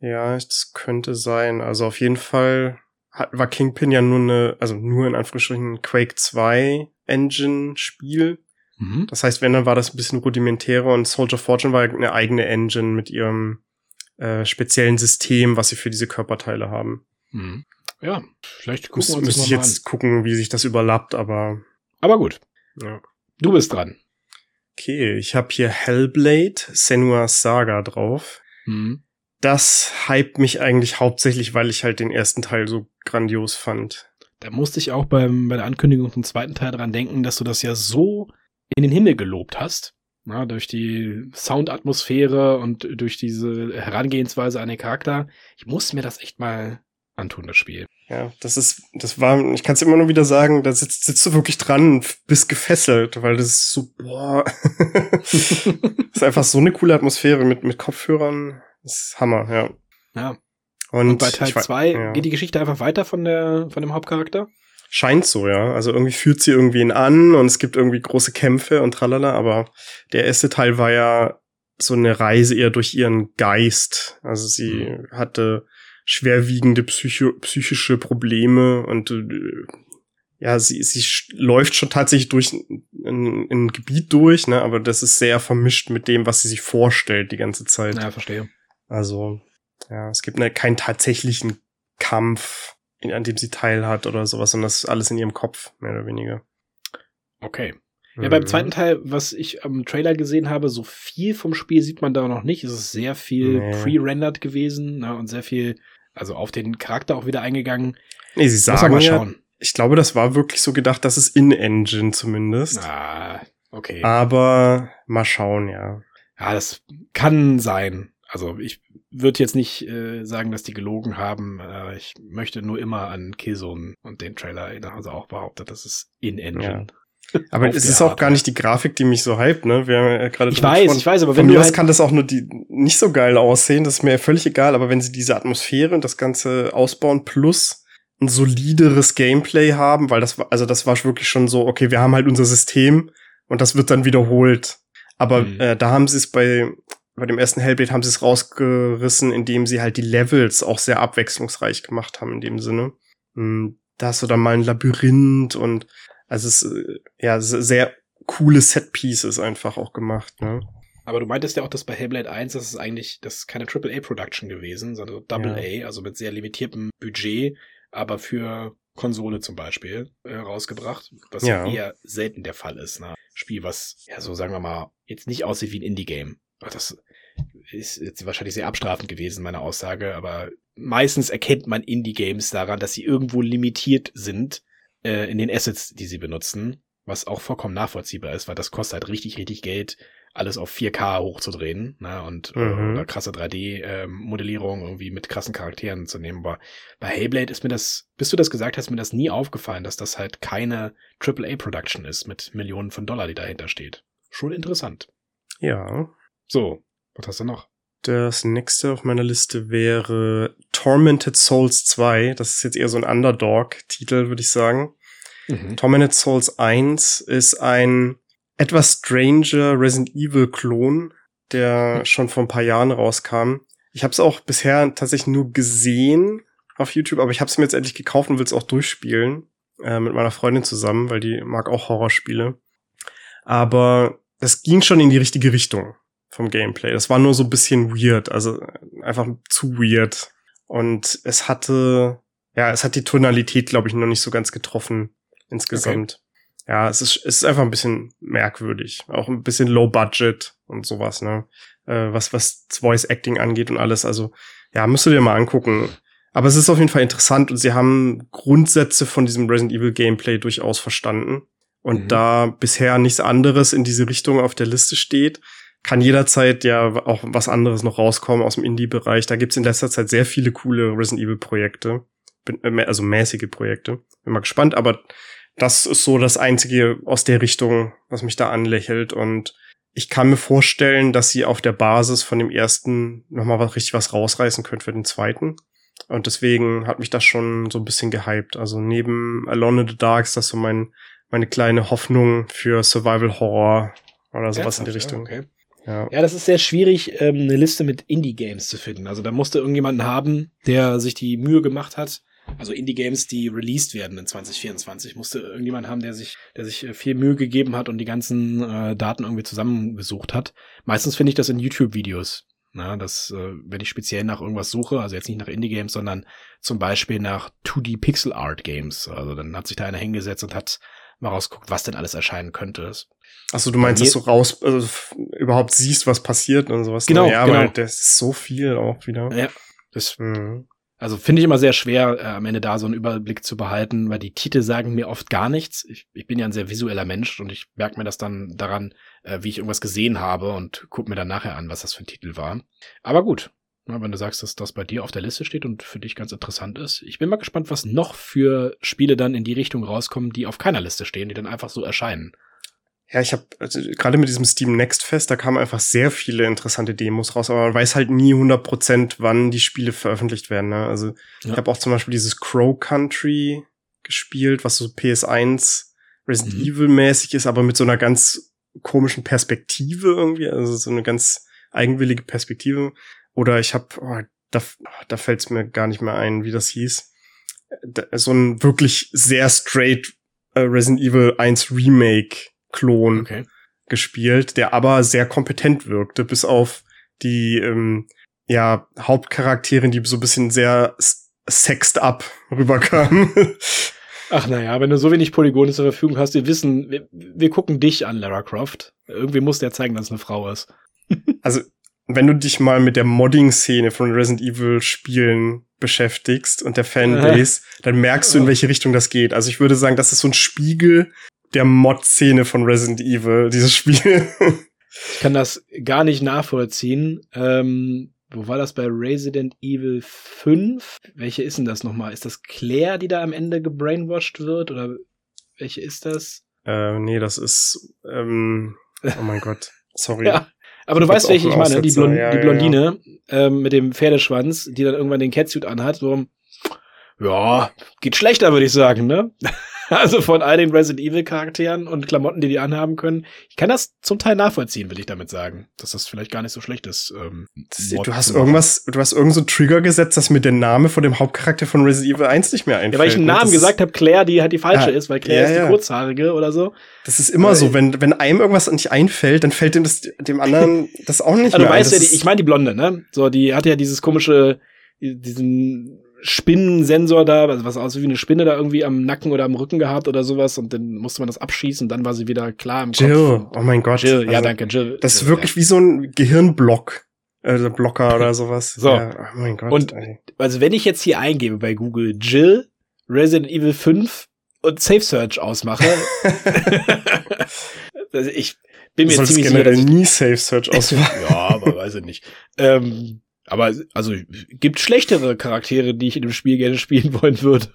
Ja, das könnte sein. Also auf jeden Fall hat, war Kingpin ja nur eine, also nur in Anführungsstrichen Quake 2 Engine Spiel. Mhm. Das heißt, wenn dann war das ein bisschen rudimentärer und Soldier of Fortune war eine eigene Engine mit ihrem äh, speziellen System, was sie für diese Körperteile haben. Hm. Ja, vielleicht gucken Muss, wir uns Müsste ich jetzt an. gucken, wie sich das überlappt, aber. Aber gut. Ja. Du bist dran. Okay, ich habe hier Hellblade, Senua Saga drauf. Hm. Das hypt mich eigentlich hauptsächlich, weil ich halt den ersten Teil so grandios fand. Da musste ich auch beim, bei der Ankündigung vom zweiten Teil dran denken, dass du das ja so in den Himmel gelobt hast. Ja, durch die Soundatmosphäre und durch diese Herangehensweise an den Charakter. Ich muss mir das echt mal antun, das Spiel. Ja, das ist, das war, ich kann es immer nur wieder sagen, da sitzt, sitzt du wirklich dran und bist gefesselt, weil das ist so, boah. das ist einfach so eine coole Atmosphäre mit, mit Kopfhörern. Das ist Hammer, ja. Ja. Und, und bei Teil 2 ja. geht die Geschichte einfach weiter von der, von dem Hauptcharakter? Scheint so, ja. Also irgendwie führt sie irgendwen an und es gibt irgendwie große Kämpfe und tralala, aber der erste Teil war ja so eine Reise eher durch ihren Geist. Also sie mhm. hatte schwerwiegende psycho psychische Probleme und äh, ja, sie, sie läuft schon tatsächlich durch ein, ein, ein Gebiet durch, ne, aber das ist sehr vermischt mit dem, was sie sich vorstellt die ganze Zeit. Ja, verstehe. Also, ja, es gibt ne, keinen tatsächlichen Kampf, in, an dem sie teilhat oder sowas, sondern das ist alles in ihrem Kopf, mehr oder weniger. Okay. Ja, beim zweiten Teil, was ich am Trailer gesehen habe, so viel vom Spiel sieht man da noch nicht. Es ist sehr viel nee. pre-rendered gewesen ne, und sehr viel, also auf den Charakter auch wieder eingegangen. Nee, sie sagen mal schauen. Ja, ich glaube, das war wirklich so gedacht, dass es in-Engine zumindest. Ah, okay. Aber mal schauen, ja. Ja, das kann sein. Also ich würde jetzt nicht äh, sagen, dass die gelogen haben. Äh, ich möchte nur immer an Killzone und den Trailer erinnern. Also auch behauptet, das ist in-Engine. Ja. Aber es ist auch gar nicht die Grafik, die mich so hypt, ne? Wir haben ja gerade Ich weiß, ich weiß, aber wenn von mir aus halt kann das auch nur die nicht so geil aussehen, das ist mir völlig egal, aber wenn sie diese Atmosphäre und das ganze ausbauen plus ein solideres Gameplay haben, weil das war also das war wirklich schon so, okay, wir haben halt unser System und das wird dann wiederholt. Aber mhm. äh, da haben sie es bei bei dem ersten Hellblade haben sie es rausgerissen, indem sie halt die Levels auch sehr abwechslungsreich gemacht haben in dem Sinne. Da hast du dann mal ein Labyrinth und also es ist äh, ja sehr coole Set-Pieces einfach auch gemacht, ne? Aber du meintest ja auch, dass bei Hellblade 1, das ist eigentlich, das ist keine AAA-Production gewesen, sondern Double A, also mit sehr limitiertem Budget, aber für Konsole zum Beispiel äh, rausgebracht, was ja. eher selten der Fall ist. Ne? Spiel, was ja so sagen wir mal jetzt nicht aussieht wie ein Indie-Game. Das ist jetzt wahrscheinlich sehr abstrafend gewesen, meine Aussage, aber meistens erkennt man Indie-Games daran, dass sie irgendwo limitiert sind äh, in den Assets, die sie benutzen, was auch vollkommen nachvollziehbar ist, weil das kostet halt richtig, richtig Geld, alles auf 4K hochzudrehen ne, und äh, mhm. äh, krasse 3D-Modellierung ähm, irgendwie mit krassen Charakteren zu nehmen. Aber bei Hellblade ist mir das, bis du das gesagt hast, mir das nie aufgefallen, dass das halt keine AAA-Production ist mit Millionen von Dollar, die dahinter steht. Schon interessant. Ja, so, was hast du noch? Das nächste auf meiner Liste wäre Tormented Souls 2. Das ist jetzt eher so ein Underdog-Titel, würde ich sagen. Mhm. Tormented Souls 1 ist ein etwas stranger Resident Evil-Klon, der mhm. schon vor ein paar Jahren rauskam. Ich habe es auch bisher tatsächlich nur gesehen auf YouTube, aber ich habe es mir jetzt endlich gekauft und will es auch durchspielen äh, mit meiner Freundin zusammen, weil die mag auch Horrorspiele. Aber das ging schon in die richtige Richtung vom Gameplay. Das war nur so ein bisschen weird, also einfach zu weird. Und es hatte, ja, es hat die Tonalität, glaube ich, noch nicht so ganz getroffen insgesamt. Okay. Ja, es ist, es ist einfach ein bisschen merkwürdig. Auch ein bisschen low budget und sowas, ne? Äh, was, was Voice Acting angeht und alles. Also, ja, müsst ihr dir mal angucken. Aber es ist auf jeden Fall interessant und sie haben Grundsätze von diesem Resident Evil Gameplay durchaus verstanden. Und mhm. da bisher nichts anderes in diese Richtung auf der Liste steht, kann jederzeit ja auch was anderes noch rauskommen aus dem Indie-Bereich. Da gibt's in letzter Zeit sehr viele coole Resident Evil-Projekte, äh, also mäßige Projekte. Bin mal gespannt, aber das ist so das Einzige aus der Richtung, was mich da anlächelt. Und ich kann mir vorstellen, dass sie auf der Basis von dem ersten nochmal was, richtig was rausreißen können für den zweiten. Und deswegen hat mich das schon so ein bisschen gehypt. Also neben Alone in the Dark ist das so mein, meine kleine Hoffnung für Survival Horror oder sowas in die Richtung. Ja, okay. Ja. ja, das ist sehr schwierig, ähm, eine Liste mit Indie-Games zu finden. Also da musste irgendjemanden haben, der sich die Mühe gemacht hat. Also Indie-Games, die released werden in 2024, musste irgendjemand haben, der sich, der sich äh, viel Mühe gegeben hat und die ganzen äh, Daten irgendwie zusammengesucht hat. Meistens finde ich das in YouTube-Videos. Na, das, äh, wenn ich speziell nach irgendwas suche, also jetzt nicht nach Indie-Games, sondern zum Beispiel nach 2D Pixel Art Games. Also dann hat sich da einer hingesetzt und hat mal rausguckt, was denn alles erscheinen könnte. Achso, du meinst, dass du raus also, überhaupt siehst, was passiert und sowas. Genau, ja, genau. aber das ist so viel auch wieder. Ja, das, mhm. Also finde ich immer sehr schwer, äh, am Ende da so einen Überblick zu behalten, weil die Titel sagen mir oft gar nichts. Ich, ich bin ja ein sehr visueller Mensch und ich merke mir das dann daran, äh, wie ich irgendwas gesehen habe und gucke mir dann nachher an, was das für ein Titel war. Aber gut, na, wenn du sagst, dass das bei dir auf der Liste steht und für dich ganz interessant ist. Ich bin mal gespannt, was noch für Spiele dann in die Richtung rauskommen, die auf keiner Liste stehen, die dann einfach so erscheinen. Ja, ich habe also, gerade mit diesem Steam Next Fest, da kamen einfach sehr viele interessante Demos raus, aber man weiß halt nie 100%, wann die Spiele veröffentlicht werden. Ne? Also ja. ich habe auch zum Beispiel dieses Crow Country gespielt, was so PS1 Resident mhm. Evil mäßig ist, aber mit so einer ganz komischen Perspektive irgendwie, also so eine ganz eigenwillige Perspektive. Oder ich habe, oh, da, da fällt es mir gar nicht mehr ein, wie das hieß. Da, so ein wirklich sehr straight äh, Resident Evil 1 Remake Klon Okay. gespielt, der aber sehr kompetent wirkte, bis auf die ähm, ja Hauptcharakterin, die so ein bisschen sehr sexed up rüberkamen. Ach naja, wenn du so wenig Polygone zur Verfügung hast, wir wissen, wir, wir gucken dich an, Lara Croft. Irgendwie muss der zeigen, dass es eine Frau ist. also, wenn du dich mal mit der Modding-Szene von Resident Evil Spielen beschäftigst und der Fanbase, dann merkst du, in welche Richtung das geht. Also ich würde sagen, das ist so ein Spiegel der Mod-Szene von Resident Evil, dieses Spiel. Ich kann das gar nicht nachvollziehen. Ähm, wo war das bei Resident Evil 5? Welche ist denn das nochmal? Ist das Claire, die da am Ende gebrainwashed wird? Oder welche ist das? äh, nee, das ist, ähm, oh mein Gott, sorry. Ja. Aber du weißt, welche ich meine, die. Blond Ja, die ja, Blondine Ähm, mit dem Pferdeschwanz, die dann irgendwann den Catsuit anhat. So, ja, geht schlechter, würde ich sagen, ne? Also von all den Resident Evil Charakteren und Klamotten, die die anhaben können. Ich kann das zum Teil nachvollziehen, will ich damit sagen. Dass das vielleicht gar nicht so schlecht ist. Ähm, Du hast irgendwas, du hast irgend so Trigger gesetzt, dass mir der Name von dem Hauptcharakter von Resident Evil 1 nicht mehr einfällt. Ja, weil ich einen ne? Namen gesagt habe, Claire, die halt die falsche Ah, ist, weil Claire ja, ist die ja. kurzhaarige oder so. Das ist immer Äh, so, wenn, wenn einem irgendwas nicht einfällt, dann fällt dem das, dem anderen das auch nicht Also du mehr ein. weißt ja, die, ich meine die Blonde, ne? So, die hatte ja dieses komische, diesen Spinnensensor da, also was aussieht wie eine Spinne da irgendwie am Nacken oder am Rücken gehabt oder sowas und dann musste man das abschießen, dann war sie wieder klar im Jill, Kopf. oh mein Gott. Jill, ja, Also, danke, Jill. Das ist Jill, wirklich wie so ein Gehirnblock. Äh, Blocker oder sowas. So. Ja, oh mein Gott. Und- ey. Ja. Also wenn ich jetzt hier eingebe bei Google Jill, Resident Evil 5 und Safe Search ausmache, also ich bin mir ziemlich sicher, dass ich nie Safe Search ausmachen. Ja, aber weiß ich nicht. Ähm, aber also gibt schlechtere Charaktere, die ich in dem Spiel gerne spielen wollen würde.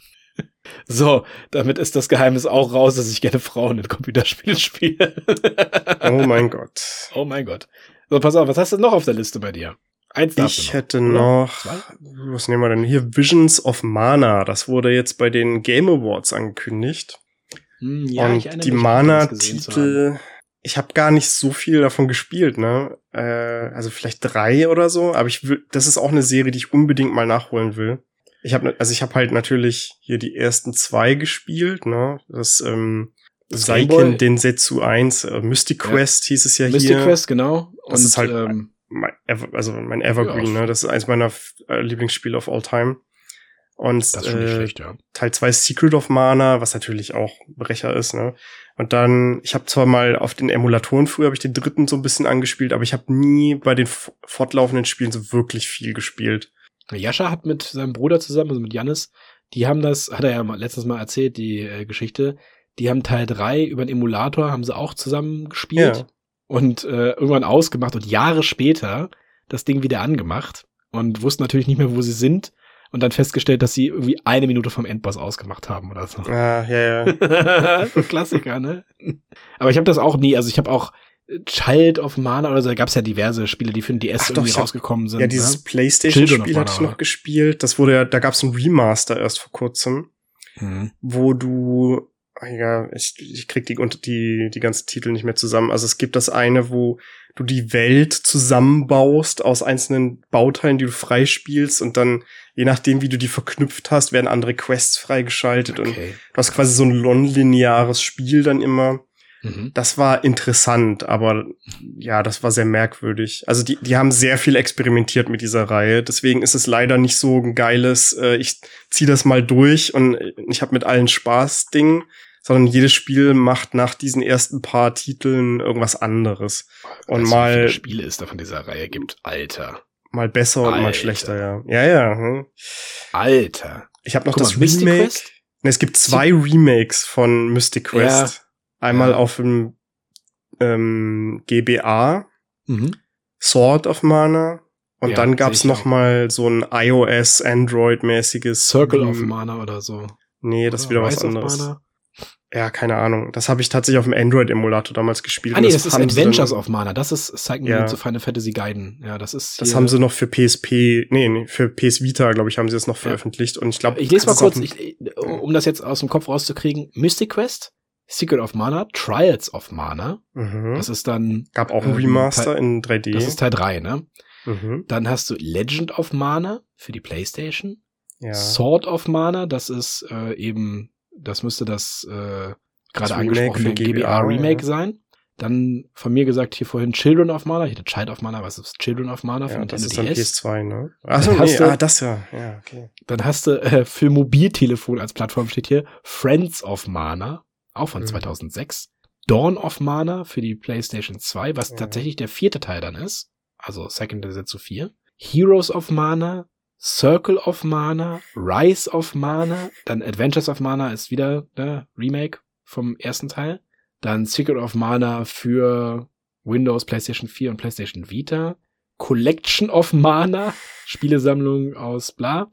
So, damit ist das Geheimnis auch raus, dass ich gerne Frauen in Computerspielen spiele. oh mein Gott. oh mein Gott. So, pass auf, was hast du noch auf der Liste bei dir? Eins Ich noch, hätte oder? noch, Zwei? was nehmen wir denn hier? Visions of Mana. Das wurde jetzt bei den Game Awards angekündigt. Hm, ja, und die. Mana-Titel, ich habe gar nicht so viel davon gespielt, ne? Äh, also vielleicht drei oder so, aber ich will, das ist auch eine Serie, die ich unbedingt mal nachholen will. Ich habe, also ich habe halt natürlich hier die ersten zwei gespielt, ne? Das ähm, Das? Seiken Densetsu 1, äh, Mystic Ja. Quest hieß es ja Mystic hier. Quest, genau. Das und ist halt- ähm, Mein, also mein Evergreen, Ja. ne? Das ist eins meiner äh, Lieblingsspiele of all time. Und äh, schlecht, ja. Teil 2 Secret of Mana, was natürlich auch Brecher ist, ne? Und dann, ich habe zwar mal auf den Emulatoren früher habe ich den dritten so ein bisschen angespielt, aber ich habe nie bei den fortlaufenden Spielen so wirklich viel gespielt. Jascha hat mit seinem Bruder zusammen, also mit Jannis, die haben das, hat er ja mal, letztens mal erzählt, die äh, Geschichte, die haben Teil 3 über einen Emulator, haben sie auch zusammen gespielt Ja. und äh, irgendwann ausgemacht und Jahre später das Ding wieder angemacht und wussten natürlich nicht mehr, wo sie sind und dann festgestellt, dass sie irgendwie eine Minute vom Endboss ausgemacht haben oder so. Ah, ja, ja. Klassiker, ne? Aber ich habe das auch nie, also ich habe auch Child of Mana oder so, da gab es ja diverse Spiele, die für den DS Ach doch, irgendwie hab- rausgekommen sind. ja, dieses ne? Playstation-Spiel hatte ich noch gespielt. Das wurde ja, da gab es ein Remaster erst vor kurzem, Mhm. wo du, ah ja, ich, ich krieg die, die, die ganzen Titel nicht mehr zusammen. Also es gibt das eine, wo du die Welt zusammenbaust aus einzelnen Bauteilen, die du freispielst und dann, je nachdem, wie du die verknüpft hast, werden andere Quests freigeschaltet und Okay. du hast quasi so ein non-lineares Spiel dann immer. Mhm. Das war interessant, aber ja, das war sehr merkwürdig. Also die, die haben sehr viel experimentiert mit dieser Reihe. Deswegen ist es leider nicht so ein geiles, äh, ich zieh das mal durch und ich habe mit allen Spaß Ding, sondern jedes Spiel macht nach diesen ersten paar Titeln irgendwas anderes. Und Weißt du, wie mal- viele Spiele es da von dieser Reihe gibt. Alter. Mal besser und mal Alter. schlechter, ja. Ja, ja. Hm. Alter. Ich habe noch Guck das mal, Remake. Quest? Ne, es gibt zwei Remakes von Mystic Quest. Einmal Ja. auf dem ähm, GBA, Mhm. Sword of Mana. Und Ja, dann gab's noch mal so ein iOS, Android-mäßiges Circle of Mana oder so. Nee, das ist wieder was anderes. Mana? Ja, keine Ahnung. Das habe ich tatsächlich auf dem Android-Emulator damals gespielt. Ah nee, Und das ist Adventures of Mana. Das ist Cycle Ja. zu Final Fantasy Gaiden. Ja, das ist Das haben sie noch für PSP, nee, nee für PS Vita, glaube ich, haben sie das noch veröffentlicht. Und ich glaube, Ich lese mal kurz, ich, um das jetzt aus dem Kopf rauszukriegen. Mystic Quest, Secret of Mana, Trials of Mana. mhm. Das ist dann, gab auch ein ähm, Remaster Teil- in 3D. das ist Teil 3, ne? mhm. Dann hast du Legend of Mana für die Playstation. Ja. Sword of Mana, das ist äh, eben, das müsste das äh, gerade angesprochene GBA, GBA Remake ja. sein. Dann von mir gesagt hier vorhin Children of Mana. Ich hatte Child of Mana, was ist Children of Mana für Ja, das ist dann DS? PS2, ne? Achso, Dann hast nee, du- ah, das ja. Ja, okay. Dann hast du äh, für Mobiltelefon als Plattform steht hier Friends of Mana, auch von Mhm. 2006. Dawn of Mana für die PlayStation 2, was Ja. tatsächlich der vierte Teil dann ist. Also Second Setsu 4. Heroes of Mana, Circle of Mana, Rise of Mana, dann Adventures of Mana ist wieder der Remake vom ersten Teil. Dann Secret of Mana für Windows, PlayStation 4 und PlayStation Vita. Collection of Mana, Spielesammlung aus bla.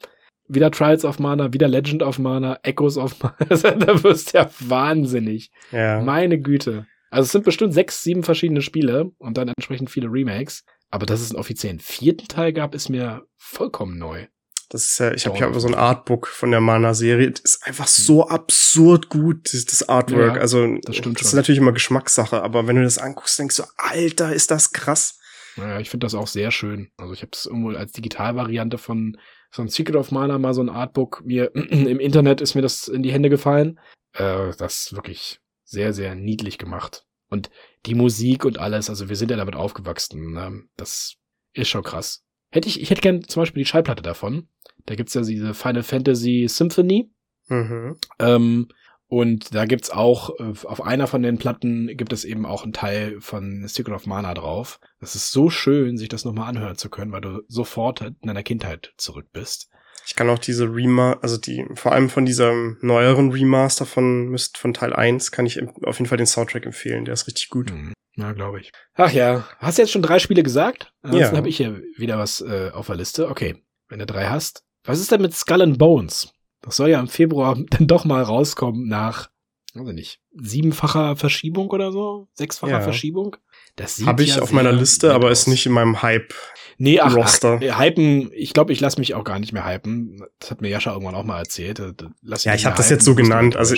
Wieder Trials of Mana, wieder Legend of Mana, Echoes of Mana. da wirst du ja wahnsinnig. Ja. Meine Güte. Also es sind bestimmt sechs, sieben verschiedene Spiele und dann entsprechend viele Remakes. Aber dass es einen offiziellen vierten Teil gab, ist mir vollkommen neu. Das ist ja, ich habe hier aber so ein Artbook von der Mana-Serie. Das ist einfach so absurd gut, das, das Artwork. Ja, also, das stimmt das ist schon. natürlich immer Geschmackssache, aber wenn du das anguckst, denkst du, Alter, ist das krass. Naja, ich finde das auch sehr schön. Also ich habe es irgendwo als Digitalvariante von so ein Secret of Mana mal so ein Artbook mir im Internet ist mir das in die Hände gefallen. Äh, das ist wirklich sehr, sehr niedlich gemacht. Und die Musik und alles, also wir sind ja damit aufgewachsen. Ne? Das ist schon krass. Hätte ich, ich hätte gern zum Beispiel die Schallplatte davon. Da gibt's ja diese Final Fantasy Symphony. Mhm. Ähm, und da gibt's auch, äh, auf einer von den Platten gibt es eben auch einen Teil von Secret of Mana drauf. Das ist so schön, sich das nochmal anhören zu können, weil du sofort in deiner Kindheit zurück bist. Ich kann auch diese Remaster, also die, vor allem von diesem neueren Remaster von, müsst- von Teil 1, kann ich auf jeden Fall den Soundtrack empfehlen. Der ist richtig gut. Mhm. Ja, glaube ich. Ach ja, hast du jetzt schon drei Spiele gesagt? Ansonsten Ja. habe ich hier wieder was äh, auf der Liste. Okay, wenn du drei hast. Was ist denn mit Skull and Bones? Das soll ja im Februar dann doch mal rauskommen nach, weiß ich nicht, siebenfacher Verschiebung oder so? Sechsfacher Ja. Verschiebung? Das sieht Habe ich ja auf meiner Liste, aber aus. ist nicht in meinem Hype. Nee, ach, Roster. ach hypen, ich glaube, ich lasse mich auch gar nicht mehr hypen. Das hat mir Jascha irgendwann auch mal erzählt. Äh, Lass Ja, ich hab mehr das hypen, jetzt so genannt, also-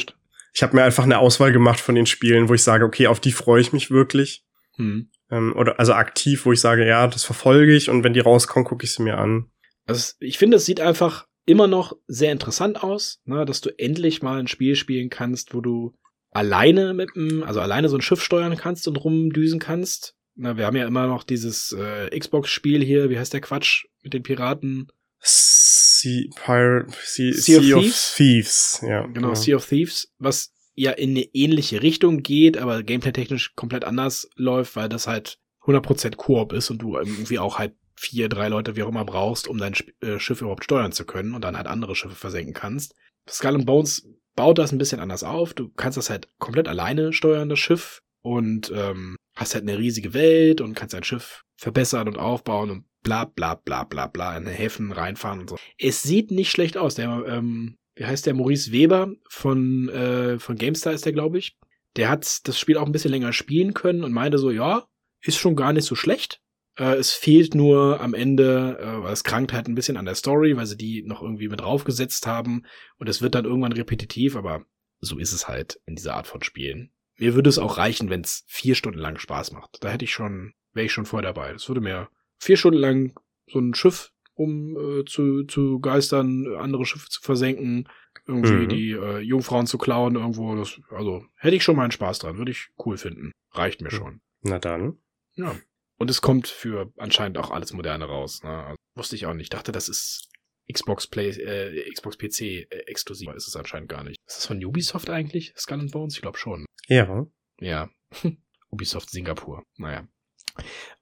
Ich habe mir einfach eine Auswahl gemacht von den Spielen, wo ich sage, okay, auf die freue ich mich wirklich. Hm. Ähm, oder also aktiv, wo ich sage, ja, das verfolge ich und wenn die rauskommen, gucke ich sie mir an. Also ich finde, es sieht einfach immer noch sehr interessant aus, ne, dass du endlich mal ein Spiel spielen kannst, wo du alleine mit dem, also alleine so ein Schiff steuern kannst und rumdüsen kannst. Na, wir haben ja immer noch dieses äh, Xbox-Spiel hier, wie heißt der Quatsch mit den Piraten? Sea, Pirate, sea, Sea of sea of Thieves? Thieves. Ja, Genau, Sea of Thieves, was ja in eine ähnliche Richtung geht, aber gameplay-technisch komplett anders läuft, weil das halt 100% Koop ist und du irgendwie auch halt vier, drei Leute, wie auch immer, brauchst, um dein Sp äh, Schiff überhaupt steuern zu können und dann halt andere Schiffe versenken kannst. Skull and Bones baut das ein bisschen anders auf. Du kannst das halt komplett alleine steuern, das Schiff, und ähm, hast halt eine riesige Welt und kannst dein Schiff verbessern und aufbauen und bla bla bla bla bla in Häfen reinfahren und so. Es sieht nicht schlecht aus. Der, ähm, wie heißt der? Maurice Weber von, äh, von GameStar ist der, glaube ich. Der hat das Spiel auch ein bisschen länger spielen können und meinte so, ja, ist schon gar nicht so schlecht. Äh, es fehlt nur am Ende, äh, weil es krankt halt ein bisschen an der Story, weil sie die noch irgendwie mit draufgesetzt haben und es wird dann irgendwann repetitiv, aber so ist es halt in dieser Art von Spielen. Mir würde es auch reichen, wenn es vier Stunden lang Spaß macht. Da hätte ich schon, wäre ich schon voll dabei. Das würde mir vier Stunden lang so ein Schiff um äh, zu, zu geistern, andere Schiffe zu versenken, irgendwie Mhm. die äh, Jungfrauen zu klauen irgendwo. Das, also hätte ich schon meinen Spaß dran, würde ich cool finden. Reicht mir Mhm. schon. Na dann. Ja. Und es kommt für anscheinend auch alles Moderne raus. Ne? Also, wusste ich auch nicht. Dachte, das ist Xbox Play, äh, Xbox PC äh, exklusiv. Ist es anscheinend gar nicht. Ist das von Ubisoft eigentlich? Skull and Bones? Ich glaube schon. Ja. Ja. Ubisoft Singapur. Naja.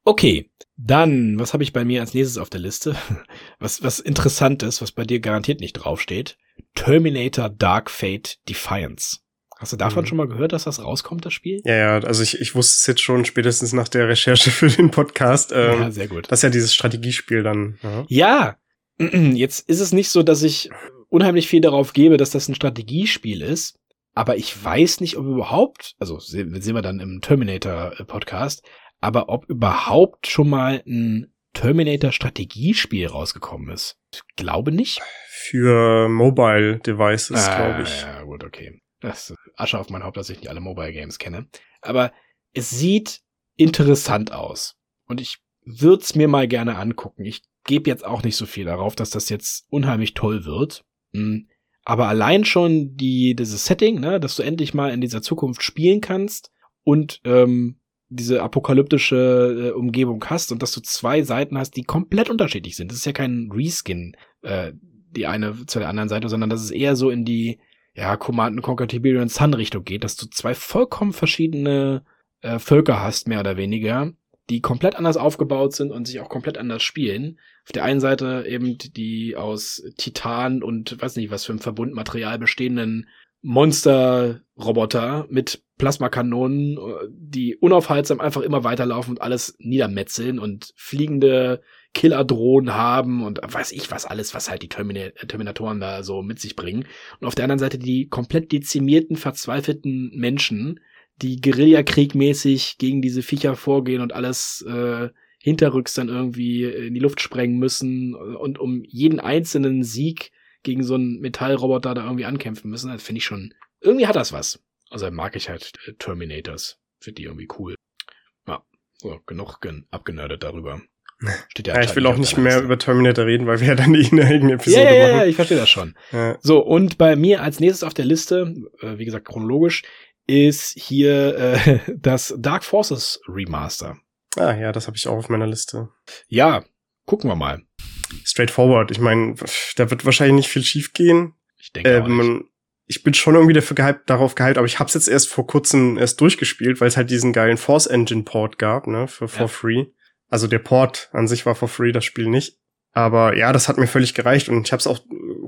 Okay, dann, was habe ich bei mir als nächstes auf der Liste? Was, was Interessantes, was bei dir garantiert nicht draufsteht. Terminator Dark Fate Defiance. Hast du davon Mhm. schon mal gehört, dass das rauskommt, das Spiel? Ja, ja, also ich, ich wusste es jetzt schon spätestens nach der Recherche für den Podcast. Ähm, ja, sehr gut. Das ist ja dieses Strategiespiel dann. Ja. Ja, jetzt ist es nicht so, dass ich unheimlich viel darauf gebe, dass das ein Strategiespiel ist. Aber ich weiß nicht, ob überhaupt, also se- sehen wir dann im Terminator-Podcast, aber ob überhaupt schon mal ein Terminator-Strategiespiel rausgekommen ist. Ich glaube nicht. Für Mobile Devices, Ah, glaube ich. Ja, gut, okay. Das ist Asche auf mein Haupt, dass ich nicht alle Mobile Games kenne. Aber es sieht interessant aus. Und ich würde es mir mal gerne angucken. Ich gebe jetzt auch nicht so viel darauf, dass das jetzt unheimlich toll wird. Hm. Aber allein schon die, dieses Setting, ne, dass du endlich mal in dieser Zukunft spielen kannst und ähm, diese apokalyptische äh, Umgebung hast und dass du zwei Seiten hast, die komplett unterschiedlich sind. Das ist ja kein Reskin, äh, die eine zu der anderen Seite, sondern dass es eher so in die ja, Command Conquer Tiberian Sun Richtung geht, dass du zwei vollkommen verschiedene äh, Völker hast, mehr oder weniger, die komplett anders aufgebaut sind und sich auch komplett anders spielen. Auf der einen Seite eben die aus Titan und weiß nicht was für ein Verbundmaterial bestehenden Monster-Roboter mit Plasmakanonen, die unaufhaltsam einfach immer weiterlaufen und alles niedermetzeln und fliegende Killerdrohnen haben und weiß ich was alles, was halt die Termin Terminatoren da so mit sich bringen. Und auf der anderen Seite die komplett dezimierten, verzweifelten Menschen, die Guerillakriegmäßig gegen diese Viecher vorgehen und alles äh, hinterrücks dann irgendwie in die Luft sprengen müssen und um jeden einzelnen Sieg gegen so einen Metallroboter da irgendwie ankämpfen müssen. Das finde ich schon, irgendwie hat das was. Also mag ich halt äh, Terminators. Finde die irgendwie cool. Ja, so, genug abgenördet darüber. Steht ja, ja ich will auch nicht mehr über Terminator reden, weil wir ja dann eh eine eigene Episode ja, ja, machen. Ja, ich verstehe das schon. Ja. So, und bei mir als nächstes auf der Liste, äh, wie gesagt chronologisch, ist hier äh, das Dark Forces Remaster. Ah ja, das habe ich auch auf meiner Liste. Ja, gucken wir mal. Straightforward. Ich meine, da wird wahrscheinlich nicht viel schief gehen. Ich denke ähm, auch nicht. Ich bin schon irgendwie dafür gehypt, darauf gehypt, aber ich habe es jetzt erst vor kurzem erst durchgespielt, weil es halt diesen geilen Force Engine Port gab, ne, für for ja. free. Also der Port an sich war for free, das Spiel nicht. Aber ja, das hat mir völlig gereicht und ich habe es auch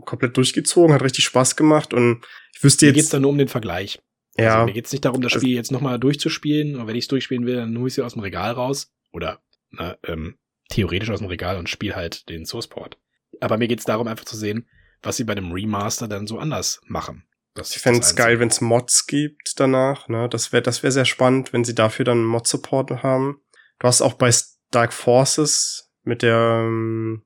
komplett durchgezogen, hat richtig Spaß gemacht und ich wüsste jetzt. Mir geht's da nur um den Vergleich. Ja. Also mir geht's nicht darum, das also Spiel jetzt nochmal durchzuspielen. Und wenn ich es durchspielen will, dann hole ich sie aus dem Regal raus. Oder na, ähm, theoretisch aus dem Regal und spiele halt den Sourceport. Aber mir geht's darum, einfach zu sehen, was sie bei dem Remaster dann so anders machen. Das ich fände es geil, wenn es Mods gibt danach. Ne? Das wäre das wär sehr spannend, wenn sie dafür dann Mod-Support haben. Du hast auch bei Dark Forces mit der, ähm,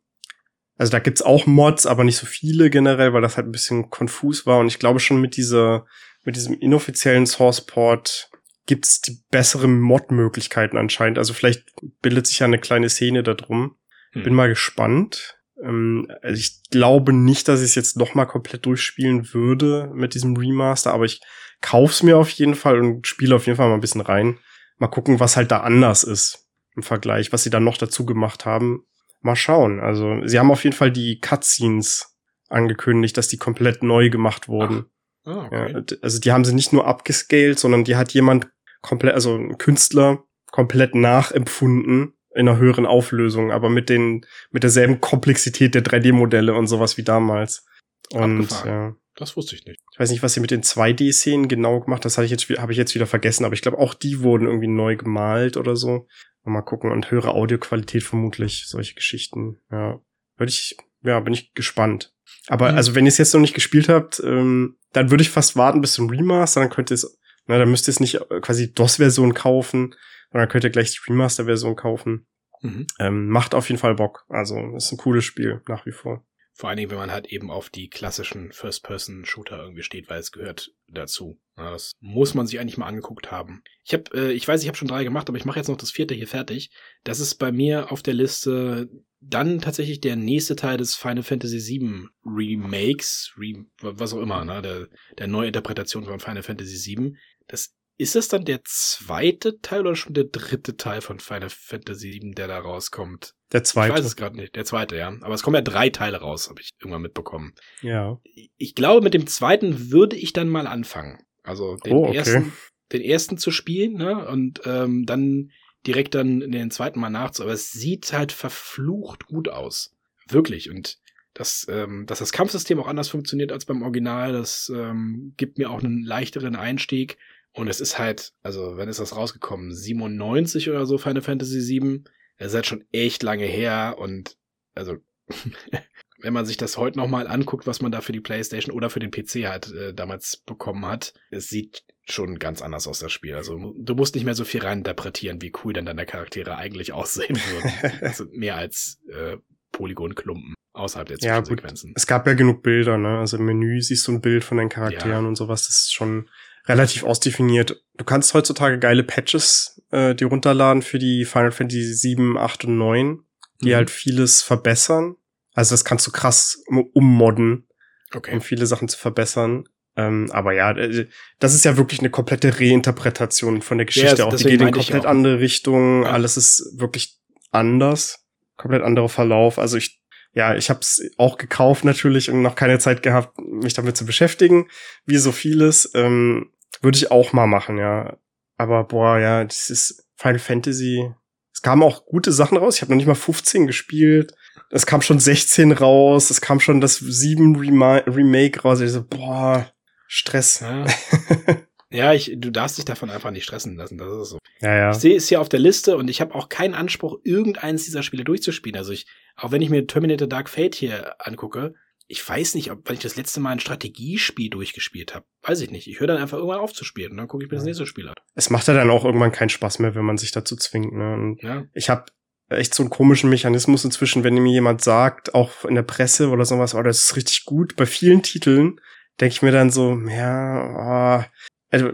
also da gibt's auch Mods, aber nicht so viele generell, weil das halt ein bisschen konfus war. Und ich glaube schon mit dieser, mit diesem inoffiziellen Sourceport gibt's die besseren Mod-Möglichkeiten anscheinend. Also vielleicht bildet sich ja eine kleine Szene da drum. Hm. Bin mal gespannt. Ähm, also ich glaube nicht, dass ich es jetzt noch mal komplett durchspielen würde mit diesem Remaster, aber ich kauf's mir auf jeden Fall und spiele auf jeden Fall mal ein bisschen rein. Mal gucken, was halt da anders ist im Vergleich, was sie dann noch dazu gemacht haben. Mal schauen. Also sie haben auf jeden Fall die Cutscenes angekündigt, dass die komplett neu gemacht wurden. Ah, okay. ja, also die haben sie nicht nur abgescaled, sondern die hat jemand komplett, also ein Künstler komplett nachempfunden in einer höheren Auflösung, aber mit den, mit derselben Komplexität der 3D-Modelle und sowas wie damals. Und ja. Das wusste ich nicht. Ich weiß nicht, was sie mit den 2D-Szenen genau gemacht. Das habe ich jetzt, habe ich jetzt wieder vergessen. Aber ich glaube, auch die wurden irgendwie neu gemalt oder so. Mal gucken und höhere Audioqualität vermutlich. Solche Geschichten. Ja, würde ich, ja, bin ich gespannt. Aber mhm. also, wenn ihr es jetzt noch nicht gespielt habt, ähm, dann würde ich fast warten bis zum Remaster. Dann könnt ihr es na, dann müsst ihr es nicht äh, quasi DOS-Version kaufen, sondern könnt ihr gleich die Remaster-Version kaufen. Mhm. Ähm, macht auf jeden Fall Bock. Also ist ein cooles Spiel nach wie vor. Vor allen Dingen, wenn man halt eben auf die klassischen First-Person-Shooter irgendwie steht, weil es gehört dazu. Das muss man sich eigentlich mal angeguckt haben. Ich habe, äh, ich weiß, ich habe schon drei gemacht, aber ich mache jetzt noch das vierte hier fertig. Das ist bei mir auf der Liste dann tatsächlich der nächste Teil des Final Fantasy VII Remakes, Re was auch immer, ne, der, der Neuinterpretation von Final Fantasy VII. Das ist es dann der zweite Teil oder schon der dritte Teil von Final Fantasy VII, der da rauskommt? Der zweite. Ich weiß es gerade nicht. Der zweite, ja. Aber es kommen ja drei Teile raus, habe ich irgendwann mitbekommen. Ja. Ich glaube, mit dem zweiten würde ich dann mal anfangen. Also den oh, okay. ersten, den ersten zu spielen, ne? Und ähm, dann direkt dann in den zweiten Mal nachzu. Aber es sieht halt verflucht gut aus. Wirklich. Und das, ähm, dass das Kampfsystem auch anders funktioniert als beim Original, das ähm, gibt mir auch einen leichteren Einstieg. Und es ist halt, also, wenn ist das rausgekommen? 97 oder so, Final Fantasy 7. Es ist halt schon echt lange her und, also, wenn man sich das heute nochmal anguckt, was man da für die Playstation oder für den PC halt äh, damals bekommen hat, es sieht schon ganz anders aus, das Spiel. Also, du musst nicht mehr so viel reininterpretieren, wie cool dann deine Charaktere eigentlich aussehen würden. also, mehr als äh, Polygonklumpen außerhalb der. Ja, gut. Es gab ja genug Bilder, ne? Also im Menü siehst du ein Bild von deinen Charakteren ja. und sowas. Das ist schon relativ ausdefiniert. Du kannst heutzutage geile Patches äh, die runterladen für die Final Fantasy 7, 8 und 9, die mhm. halt vieles verbessern. Also das kannst du krass ummodden. Okay. um viele Sachen zu verbessern. Ähm, aber ja, äh, das ist ja wirklich eine komplette Reinterpretation von der Geschichte. das- auch die geht in komplett andere Richtung. Ja. Alles ist wirklich anders. Komplett anderer Verlauf. Also ich, ja, ich habe es auch gekauft natürlich und noch keine Zeit gehabt, mich damit zu beschäftigen. Wie so vieles. Ähm, Würde ich auch mal machen, ja. Aber boah, ja, das ist Final Fantasy. Es kamen auch gute Sachen raus. Ich habe noch nicht mal 15 gespielt. Es kam schon 16 raus. Es kam schon das 7 Rema Remake raus. Ich so, boah, Stress. Ja, ja ich, du darfst dich davon einfach nicht stressen lassen. Das ist so. Ja, ja. Ich sehe es hier auf der Liste und ich habe auch keinen Anspruch, irgendeines dieser Spiele durchzuspielen. Also ich, auch wenn ich mir Terminator Dark Fate hier angucke, ich weiß nicht, ob, wann ich das letzte Mal ein Strategiespiel durchgespielt habe. Weiß ich nicht. Ich höre dann einfach irgendwann auf zu spielen und dann gucke ich mir das nächste Spiel an. Es macht ja dann auch irgendwann keinen Spaß mehr, wenn man sich dazu zwingt. Ne? Und Ja. ich habe echt so einen komischen Mechanismus inzwischen, wenn mir jemand sagt, auch in der Presse oder sowas, oh, das ist richtig gut. Bei vielen Titeln denke ich mir dann so, ja, oh, also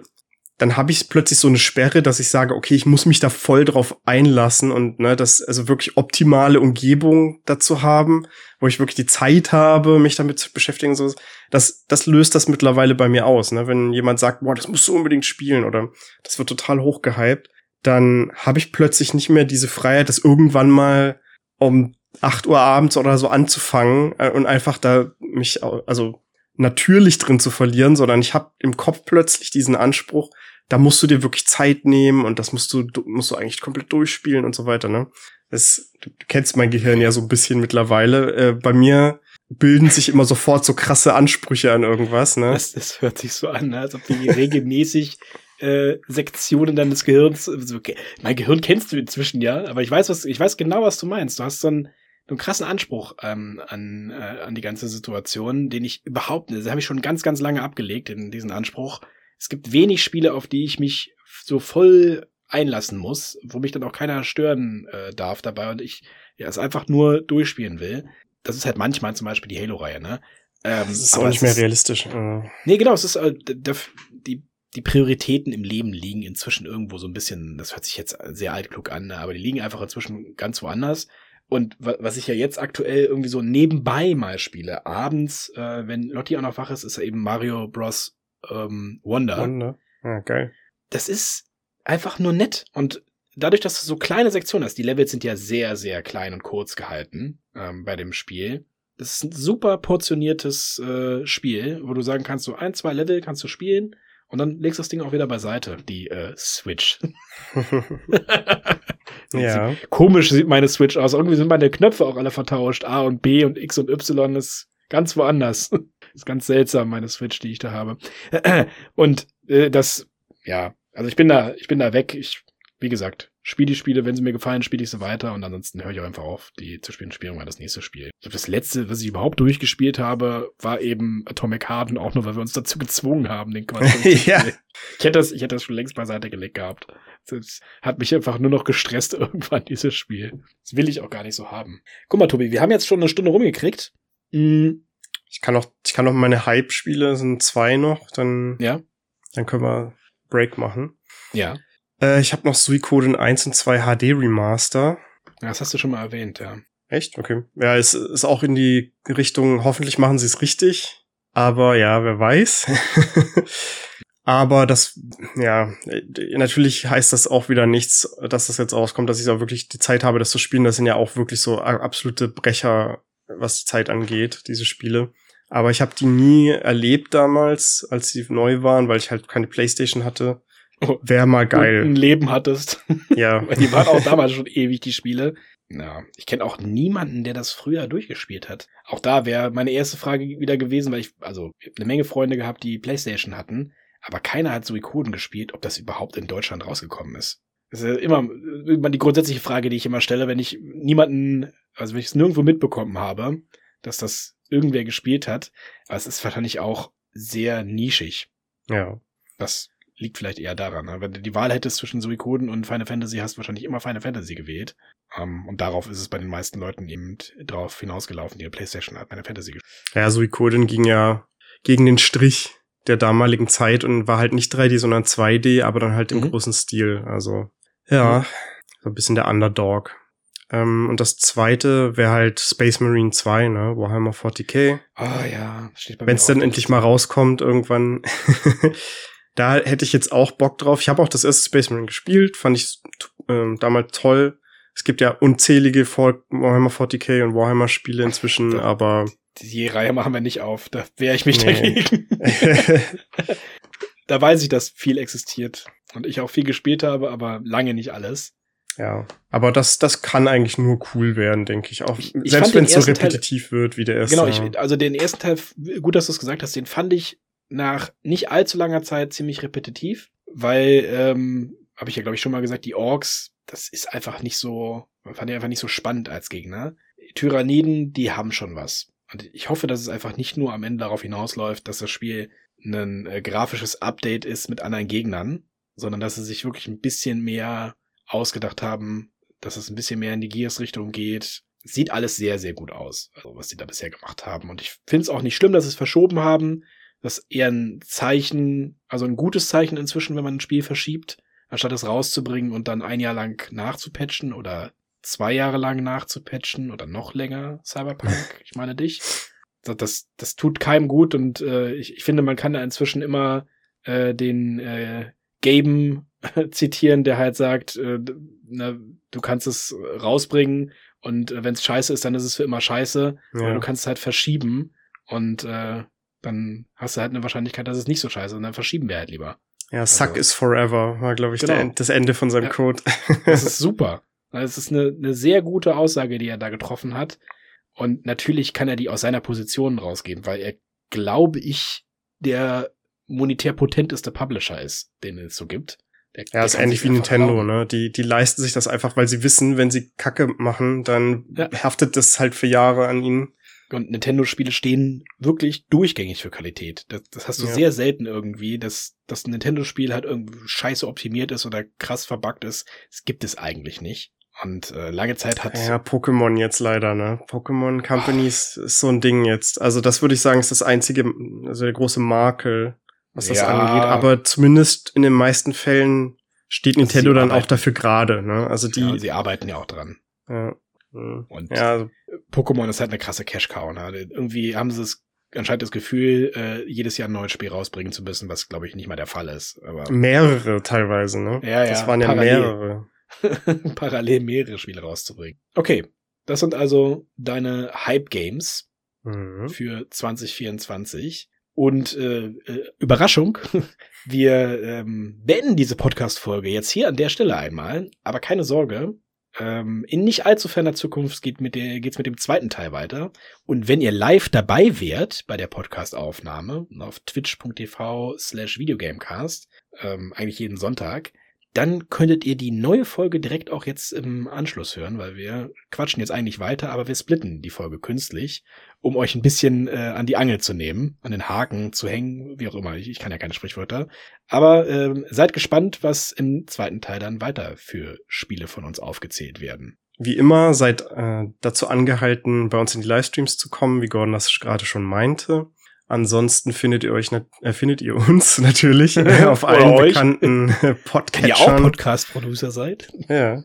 dann habe ich plötzlich so eine Sperre, dass ich sage, okay, ich muss mich da voll drauf einlassen und ne, das also wirklich optimale Umgebung dazu haben, wo ich wirklich die Zeit habe, mich damit zu beschäftigen. So, das, das löst das mittlerweile bei mir aus. Ne? Wenn jemand sagt, boah, das musst du unbedingt spielen oder das wird total hochgehypt, dann habe ich plötzlich nicht mehr diese Freiheit, das irgendwann mal um 8 Uhr abends oder so anzufangen äh, und einfach da mich also natürlich drin zu verlieren, sondern ich habe im Kopf plötzlich diesen Anspruch, da musst du dir wirklich Zeit nehmen und das musst du du- musst du eigentlich komplett durchspielen und so weiter, ne? Das, du, kennst mein Gehirn ja so ein bisschen mittlerweile. Äh, bei mir bilden sich immer sofort so krasse Ansprüche an irgendwas, ne? Das, das hört sich so an, ne? als ob die regelmäßig äh, Sektionen deines Gehirns. So, okay. Mein Gehirn kennst du inzwischen ja, aber ich weiß was, ich weiß genau, was du meinst. Du hast so so einen krassen Anspruch ähm, an, äh, an die ganze Situation, den ich überhaupt nicht. Das habe ich schon ganz, ganz lange abgelegt, in diesen Anspruch. Es gibt wenig Spiele, auf die ich mich so voll einlassen muss, wo mich dann auch keiner stören äh, darf dabei und ich ja es einfach nur durchspielen will. Das ist halt manchmal zum Beispiel die Halo-Reihe, ne? Ähm, Das ist auch nicht mehr ist- realistisch. Äh, Nee, genau, es ist äh, die die Prioritäten im Leben liegen inzwischen irgendwo so ein bisschen, das hört sich jetzt sehr altklug an, ne, aber die liegen einfach inzwischen ganz woanders. Und wa was ich ja jetzt aktuell irgendwie so nebenbei mal spiele, abends, äh, wenn Lotti auch noch wach ist, ist ja eben Mario Bros. Ähm, Wonder. Wunder. Ja, geil. Das ist einfach nur nett. Und dadurch, dass du so kleine Sektionen hast, die Levels sind ja sehr, sehr klein und kurz gehalten ähm, bei dem Spiel. Das ist ein super portioniertes äh, Spiel, wo du sagen kannst, so ein, zwei Level kannst du spielen und dann legst du das Ding auch wieder beiseite, die äh, Switch. ja. Komisch sieht meine Switch aus. Irgendwie sind meine Knöpfe auch alle vertauscht. A und B und X und Y ist ganz woanders. ist ganz seltsam, meine Switch, die ich da habe. Und äh, das, ja, also ich bin da, ich bin da weg. Ich, wie gesagt, spiele die Spiele, wenn sie mir gefallen, spiele ich sie weiter und ansonsten höre ich auch einfach auf, die zu spielen. Spielen mal das nächste Spiel. Ich glaube, das letzte, was ich überhaupt durchgespielt habe, war eben Atomic Heart und auch nur, weil wir uns dazu gezwungen haben, den Quatsch. Ja. Ich hätte das, ich hätte das schon längst beiseite gelegt gehabt. Das hat mich einfach nur noch gestresst irgendwann, dieses Spiel. Das will ich auch gar nicht so haben. Guck mal, Tobi, wir haben jetzt schon eine Stunde rumgekriegt. Mm, Ich kann noch, ich kann noch meine Hype-Spiele, sind zwei noch, dann, ja, dann können wir Break machen. ja. Äh, ich habe noch Suikoden 1 und 2 HD Remaster. Das hast du schon mal erwähnt, ja. Echt? Okay. Ja, es ist auch in die Richtung, hoffentlich machen sie es richtig. Aber ja, wer weiß. aber das, ja, äh, natürlich heißt das auch wieder nichts, dass das jetzt rauskommt, dass ich auch wirklich die Zeit habe, das zu spielen. Das sind ja auch wirklich so absolute Brecher, was die Zeit angeht, diese Spiele. Aber ich habe die nie erlebt damals, als sie neu waren, weil ich halt keine Playstation hatte. Oh. Wäre mal Und ein geil. Leben hattest. Ja. Die waren auch damals schon ewig, die Spiele. Ja, ich kenne auch niemanden, der das früher durchgespielt hat. Auch da wäre meine erste Frage wieder gewesen, weil ich, also, ich eine Menge Freunde gehabt, die Playstation hatten, aber keiner hat Suikoden gespielt, ob das überhaupt in Deutschland rausgekommen ist. Das ist ja immer, immer die grundsätzliche Frage, die ich immer stelle, wenn ich niemanden, also wenn ich es nirgendwo mitbekommen habe, dass das irgendwer gespielt hat. Aber es ist wahrscheinlich auch sehr nischig. Ja. Das liegt vielleicht eher daran. ne? Wenn du die Wahl hättest zwischen Suikoden und Final Fantasy, hast du wahrscheinlich immer Final Fantasy gewählt. Ähm, und darauf ist es bei den meisten Leuten eben drauf hinausgelaufen, die eine Playstation hat Final Fantasy gespielt. Ja, Suikoden ging ja gegen den Strich der damaligen Zeit und war halt nicht 3D, sondern 2D, aber dann halt im Mhm. großen Stil. Also, ja, so ein bisschen der Underdog. Ähm, und das zweite wäre halt Space Marine 2, ne? Warhammer 40k. Ah ja, steht bei Wenn es dann endlich mal rauskommt irgendwann. da hätte ich jetzt auch Bock drauf. Ich habe auch das erste Space Marine gespielt, fand ich äh, damals toll. Es gibt ja unzählige Warhammer 40k und Warhammer Spiele inzwischen, aber die Reihe machen wir nicht auf. Da wehre ich mich nee. dagegen. da weiß ich, dass viel existiert und ich auch viel gespielt habe, aber lange nicht alles. Ja, aber das, das kann eigentlich nur cool werden, denke ich. Auch ich, selbst wenn es so repetitiv Teil, wird wie der erste. Genau, ich, also den ersten Teil, gut, dass du es gesagt hast, den fand ich nach nicht allzu langer Zeit ziemlich repetitiv, weil, ähm, habe ich ja glaube ich schon mal gesagt, die Orks, das ist einfach nicht so, fand ich einfach nicht so spannend als Gegner. Tyranniden, die haben schon was. Und ich hoffe, dass es einfach nicht nur am Ende darauf hinausläuft, dass das Spiel ein äh, grafisches Update ist mit anderen Gegnern, sondern dass sie sich wirklich ein bisschen mehr ausgedacht haben, dass es ein bisschen mehr in die Gears-Richtung geht. Sieht alles sehr, sehr gut aus, also was sie da bisher gemacht haben. Und ich finde es auch nicht schlimm, dass sie es verschoben haben. Das ist eher ein Zeichen, also ein gutes Zeichen inzwischen, wenn man ein Spiel verschiebt, anstatt es rauszubringen und dann ein Jahr lang nachzupatchen oder zwei Jahre lang nachzupatchen oder noch länger, Cyberpunk, ich meine dich. Das, das, tut keinem gut und äh, ich, ich finde, man kann da inzwischen immer äh, den äh, Gaben zitieren, der halt sagt, äh, na, du kannst es rausbringen und äh, wenn es scheiße ist, dann ist es für immer scheiße. Ja. Du kannst es halt verschieben und äh, dann hast du halt eine Wahrscheinlichkeit, dass es nicht so scheiße ist und dann verschieben wir halt lieber. Ja, Suck also, is forever war, glaube ich, genau. der, das Ende von seinem ja, Code. das ist super. Es ist eine, eine sehr gute Aussage, die er da getroffen hat. Und natürlich kann er die aus seiner Position rausgeben, weil er, glaube ich, der monetär potenteste Publisher ist, den es so gibt. Der, ja, ist ähnlich wie Nintendo, ne? Die, die leisten sich das einfach, weil sie wissen, wenn sie Kacke machen, dann ja. haftet das halt für Jahre an ihnen. Und Nintendo-Spiele stehen wirklich durchgängig für Qualität. Das, das hast du ja. sehr selten irgendwie, dass das Nintendo-Spiel halt irgendwie scheiße optimiert ist oder krass verbuggt ist. Das gibt es eigentlich nicht. Und äh, lange Zeit hat. Ja, Pokémon jetzt leider, ne? Pokémon Companies oh. ist so ein Ding jetzt. Also, das würde ich sagen, ist das einzige, also der große Makel was das ja. angeht. Aber zumindest in den meisten Fällen steht Nintendo dann auch dafür gerade. Ne? Also die. Ja, sie arbeiten ja auch dran. Ja. Und ja, also, Pokémon ist halt eine krasse Cash-Cow. Ne? Irgendwie haben sie es anscheinend das Gefühl, äh, jedes Jahr ein neues Spiel rausbringen zu müssen, was glaube ich nicht mal der Fall ist. Aber mehrere teilweise, ne? Ja, ja. Das waren ja parallel. mehrere. parallel mehrere Spiele rauszubringen. Okay, das sind also deine Hype Games mhm. für 2024. Und äh, äh, Überraschung, wir ähm, beenden diese Podcast-Folge jetzt hier an der Stelle einmal, aber keine Sorge. Ähm, in nicht allzu ferner Zukunft geht mit der, geht's mit dem zweiten Teil weiter. Und wenn ihr live dabei wärt bei der Podcast-Aufnahme auf twitch.tv slash Videogamecast, ähm, eigentlich jeden Sonntag, dann könntet ihr die neue Folge direkt auch jetzt im Anschluss hören, weil wir quatschen jetzt eigentlich weiter, aber wir splitten die Folge künstlich, um euch ein bisschen äh, an die Angel zu nehmen, an den Haken zu hängen, wie auch immer. Ich, ich kann ja keine Sprichwörter. Aber ähm, seid gespannt, was im zweiten Teil dann weiter für Spiele von uns aufgezählt werden. Wie immer seid äh, dazu angehalten, bei uns in die Livestreams zu kommen, wie Gordon das gerade schon meinte. Ansonsten findet ihr euch, äh, findet ihr uns natürlich äh, auf allen euch. bekannten Podcatchern. Ihr auch Podcast-Producer seid. Ja.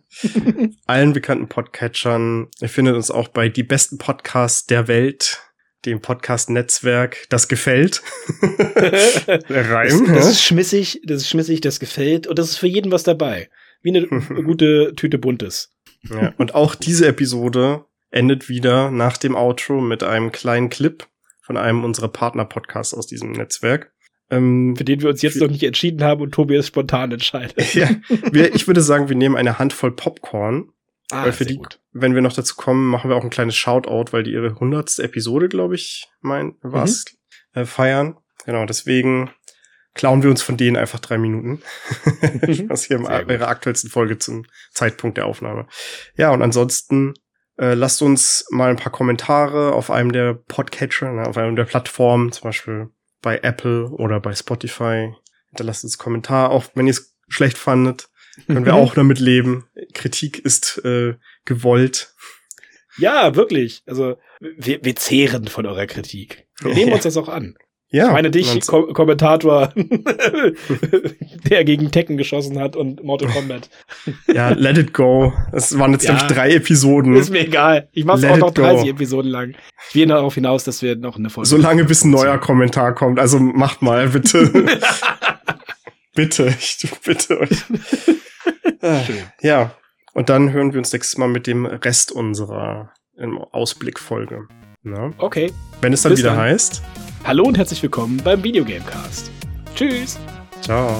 allen bekannten Podcatchern. Ihr findet uns auch bei die besten Podcasts der Welt, dem Podcast-Netzwerk. Das gefällt. der Reim. Das, das ja? ist schmissig, das ist schmissig, das gefällt. Und das ist für jeden was dabei. Wie eine gute Tüte Buntes. Ja, und auch diese Episode endet wieder nach dem Outro mit einem kleinen Clip von einem unserer Partner-Podcasts aus diesem Netzwerk. Ähm, Für den wir uns jetzt noch nicht entschieden haben und Tobias spontan entscheidet. ja, wir, ich würde sagen, wir nehmen eine Handvoll Popcorn. Ah, weil für die, gut. wenn wir noch dazu kommen, machen wir auch ein kleines Shoutout, weil die ihre hundertste Episode, glaube ich, mein, was, mhm. äh, feiern. Genau, deswegen klauen wir uns von denen einfach drei Minuten. Was hier in ihrer aktuellsten Folge zum Zeitpunkt der Aufnahme. Ja, und ansonsten äh, lasst uns mal ein paar Kommentare auf einem der Podcatcher, ne, auf einem der Plattformen, zum Beispiel bei Apple oder bei Spotify. Hinterlasst uns Kommentar, auch wenn ihr es schlecht fandet. Können wir auch damit leben. Kritik ist äh, gewollt. Ja, wirklich. Also wir, wir zehren von eurer Kritik. Wir nehmen uns das auch an. Ja. Ich meine dich, Ko Kommentator, der gegen Tekken geschossen hat und Mortal Kombat. Ja, let it go. Es waren jetzt, ja, glaube ich, drei Episoden. Ist mir egal. Ich mach's let auch noch 30 go. Episoden lang. Ich will darauf hinaus, dass wir noch eine Folge. Solange bis ein neuer Kommentar kommt. Also macht mal, bitte. bitte, ich bitte euch. ja. Und dann hören wir uns nächstes Mal mit dem Rest unserer Ausblickfolge. Na? Okay. Wenn es dann Bis wieder dann. heißt. Hallo und herzlich willkommen beim Videogamecast. Tschüss. Ciao.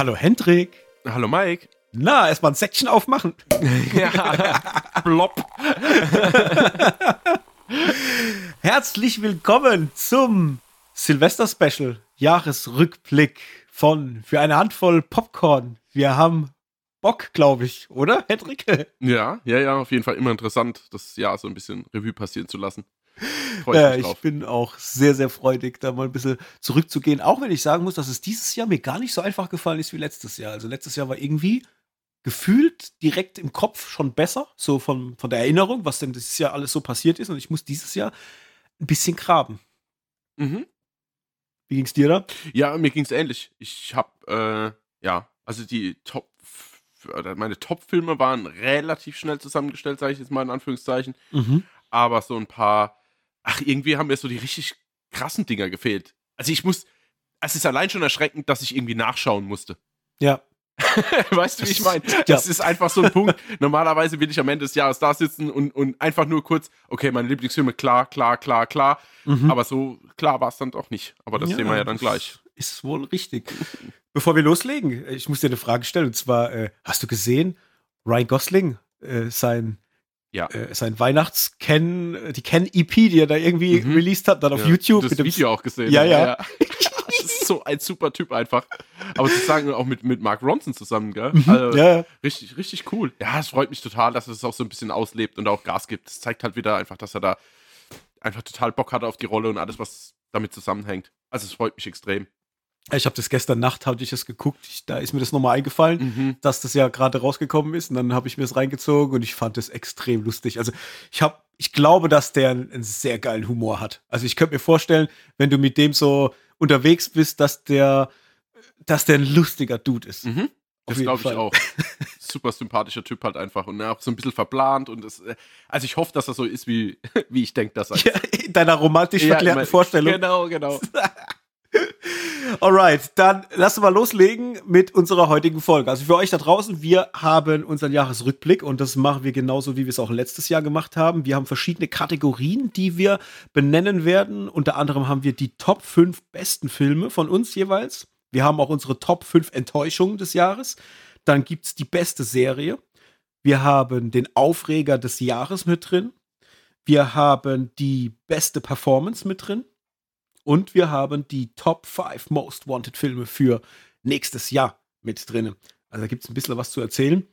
Hallo Hendrik. Hallo Mike. Na, erstmal ein Säckchen aufmachen. ja, plopp. Herzlich willkommen zum Silvester-Special, Jahresrückblick von Für eine Handvoll Popcorn. Wir haben Bock, glaube ich, oder, Hendrik? Ja, ja, ja, auf jeden Fall immer interessant, das Jahr so ein bisschen Revue passieren zu lassen. Ja, ich bin auch sehr, sehr freudig, da mal ein bisschen zurückzugehen. Auch wenn ich sagen muss, dass es dieses Jahr mir gar nicht so einfach gefallen ist wie letztes Jahr. Also letztes Jahr war irgendwie gefühlt direkt im Kopf schon besser, so von, von der Erinnerung, was denn dieses Jahr alles so passiert ist. Und ich muss dieses Jahr ein bisschen graben. Mhm. Wie ging's dir da? Ja, mir ging's ähnlich. Ich hab, äh, ja, also die Top, meine Top-Filme waren relativ schnell zusammengestellt, sage ich jetzt mal in Anführungszeichen. Mhm. Aber so ein paar ach, irgendwie haben mir so die richtig krassen Dinger gefehlt. Also ich muss, es ist allein schon erschreckend, dass ich irgendwie nachschauen musste. Ja. weißt du, wie ich meine? Das ja. ist einfach so ein Punkt. Normalerweise will ich am Ende des Jahres da sitzen und, und einfach nur kurz, okay, meine Lieblingsfilme, klar, klar, klar, klar. Mhm. Aber so klar war es dann doch nicht. Aber das ja, sehen wir ja dann gleich. Ist wohl richtig. Bevor wir loslegen, ich muss dir eine Frage stellen. Und zwar, äh, hast du gesehen, Ryan Gosling, äh, sein ja. äh, sein Weihnachts-Ken, die Ken-EP, die er da irgendwie mhm. released hat, dann auf ja. YouTube. Das mit dem Video auch gesehen. Ja, ja. ja. das ist so ein super Typ einfach. Aber zu sagen, auch mit, mit Mark Ronson zusammen, gell? Mhm. Also, ja. Richtig, richtig cool. Ja, es freut mich total, dass er es auch so ein bisschen auslebt und auch Gas gibt. Das zeigt halt wieder einfach, dass er da einfach total Bock hat auf die Rolle und alles, was damit zusammenhängt. Also es freut mich extrem. Ich habe das gestern Nacht, hatte ich es geguckt, ich, da ist mir das nochmal eingefallen, mhm. dass das ja gerade rausgekommen ist und dann habe ich mir das reingezogen und ich fand es extrem lustig. Also ich habe, ich glaube, dass der einen, sehr geilen Humor hat. Also ich könnte mir vorstellen, wenn du mit dem so unterwegs bist, dass der, dass der ein lustiger Dude ist. Mhm. Das glaube ich auch. Super sympathischer Typ halt einfach und auch so ein bisschen verplant und das, äh, also ich hoffe, dass er so ist, wie, wie ich denke, dass er ja, in deiner romantisch ja, verklärten Vorstellung. Genau, genau. Alright, dann lass uns mal loslegen mit unserer heutigen Folge. Also für euch da draußen, wir haben unseren Jahresrückblick und das machen wir genauso, wie wir es auch letztes Jahr gemacht haben. Wir haben verschiedene Kategorien, die wir benennen werden. Unter anderem haben wir die Top 5 besten Filme von uns jeweils. Wir haben auch unsere Top 5 Enttäuschungen des Jahres. Dann gibt es die beste Serie. Wir haben den Aufreger des Jahres mit drin. Wir haben die beste Performance mit drin. Und wir haben die Top 5 Most Wanted Filme für nächstes Jahr mit drin. Also da gibt es ein bisschen was zu erzählen.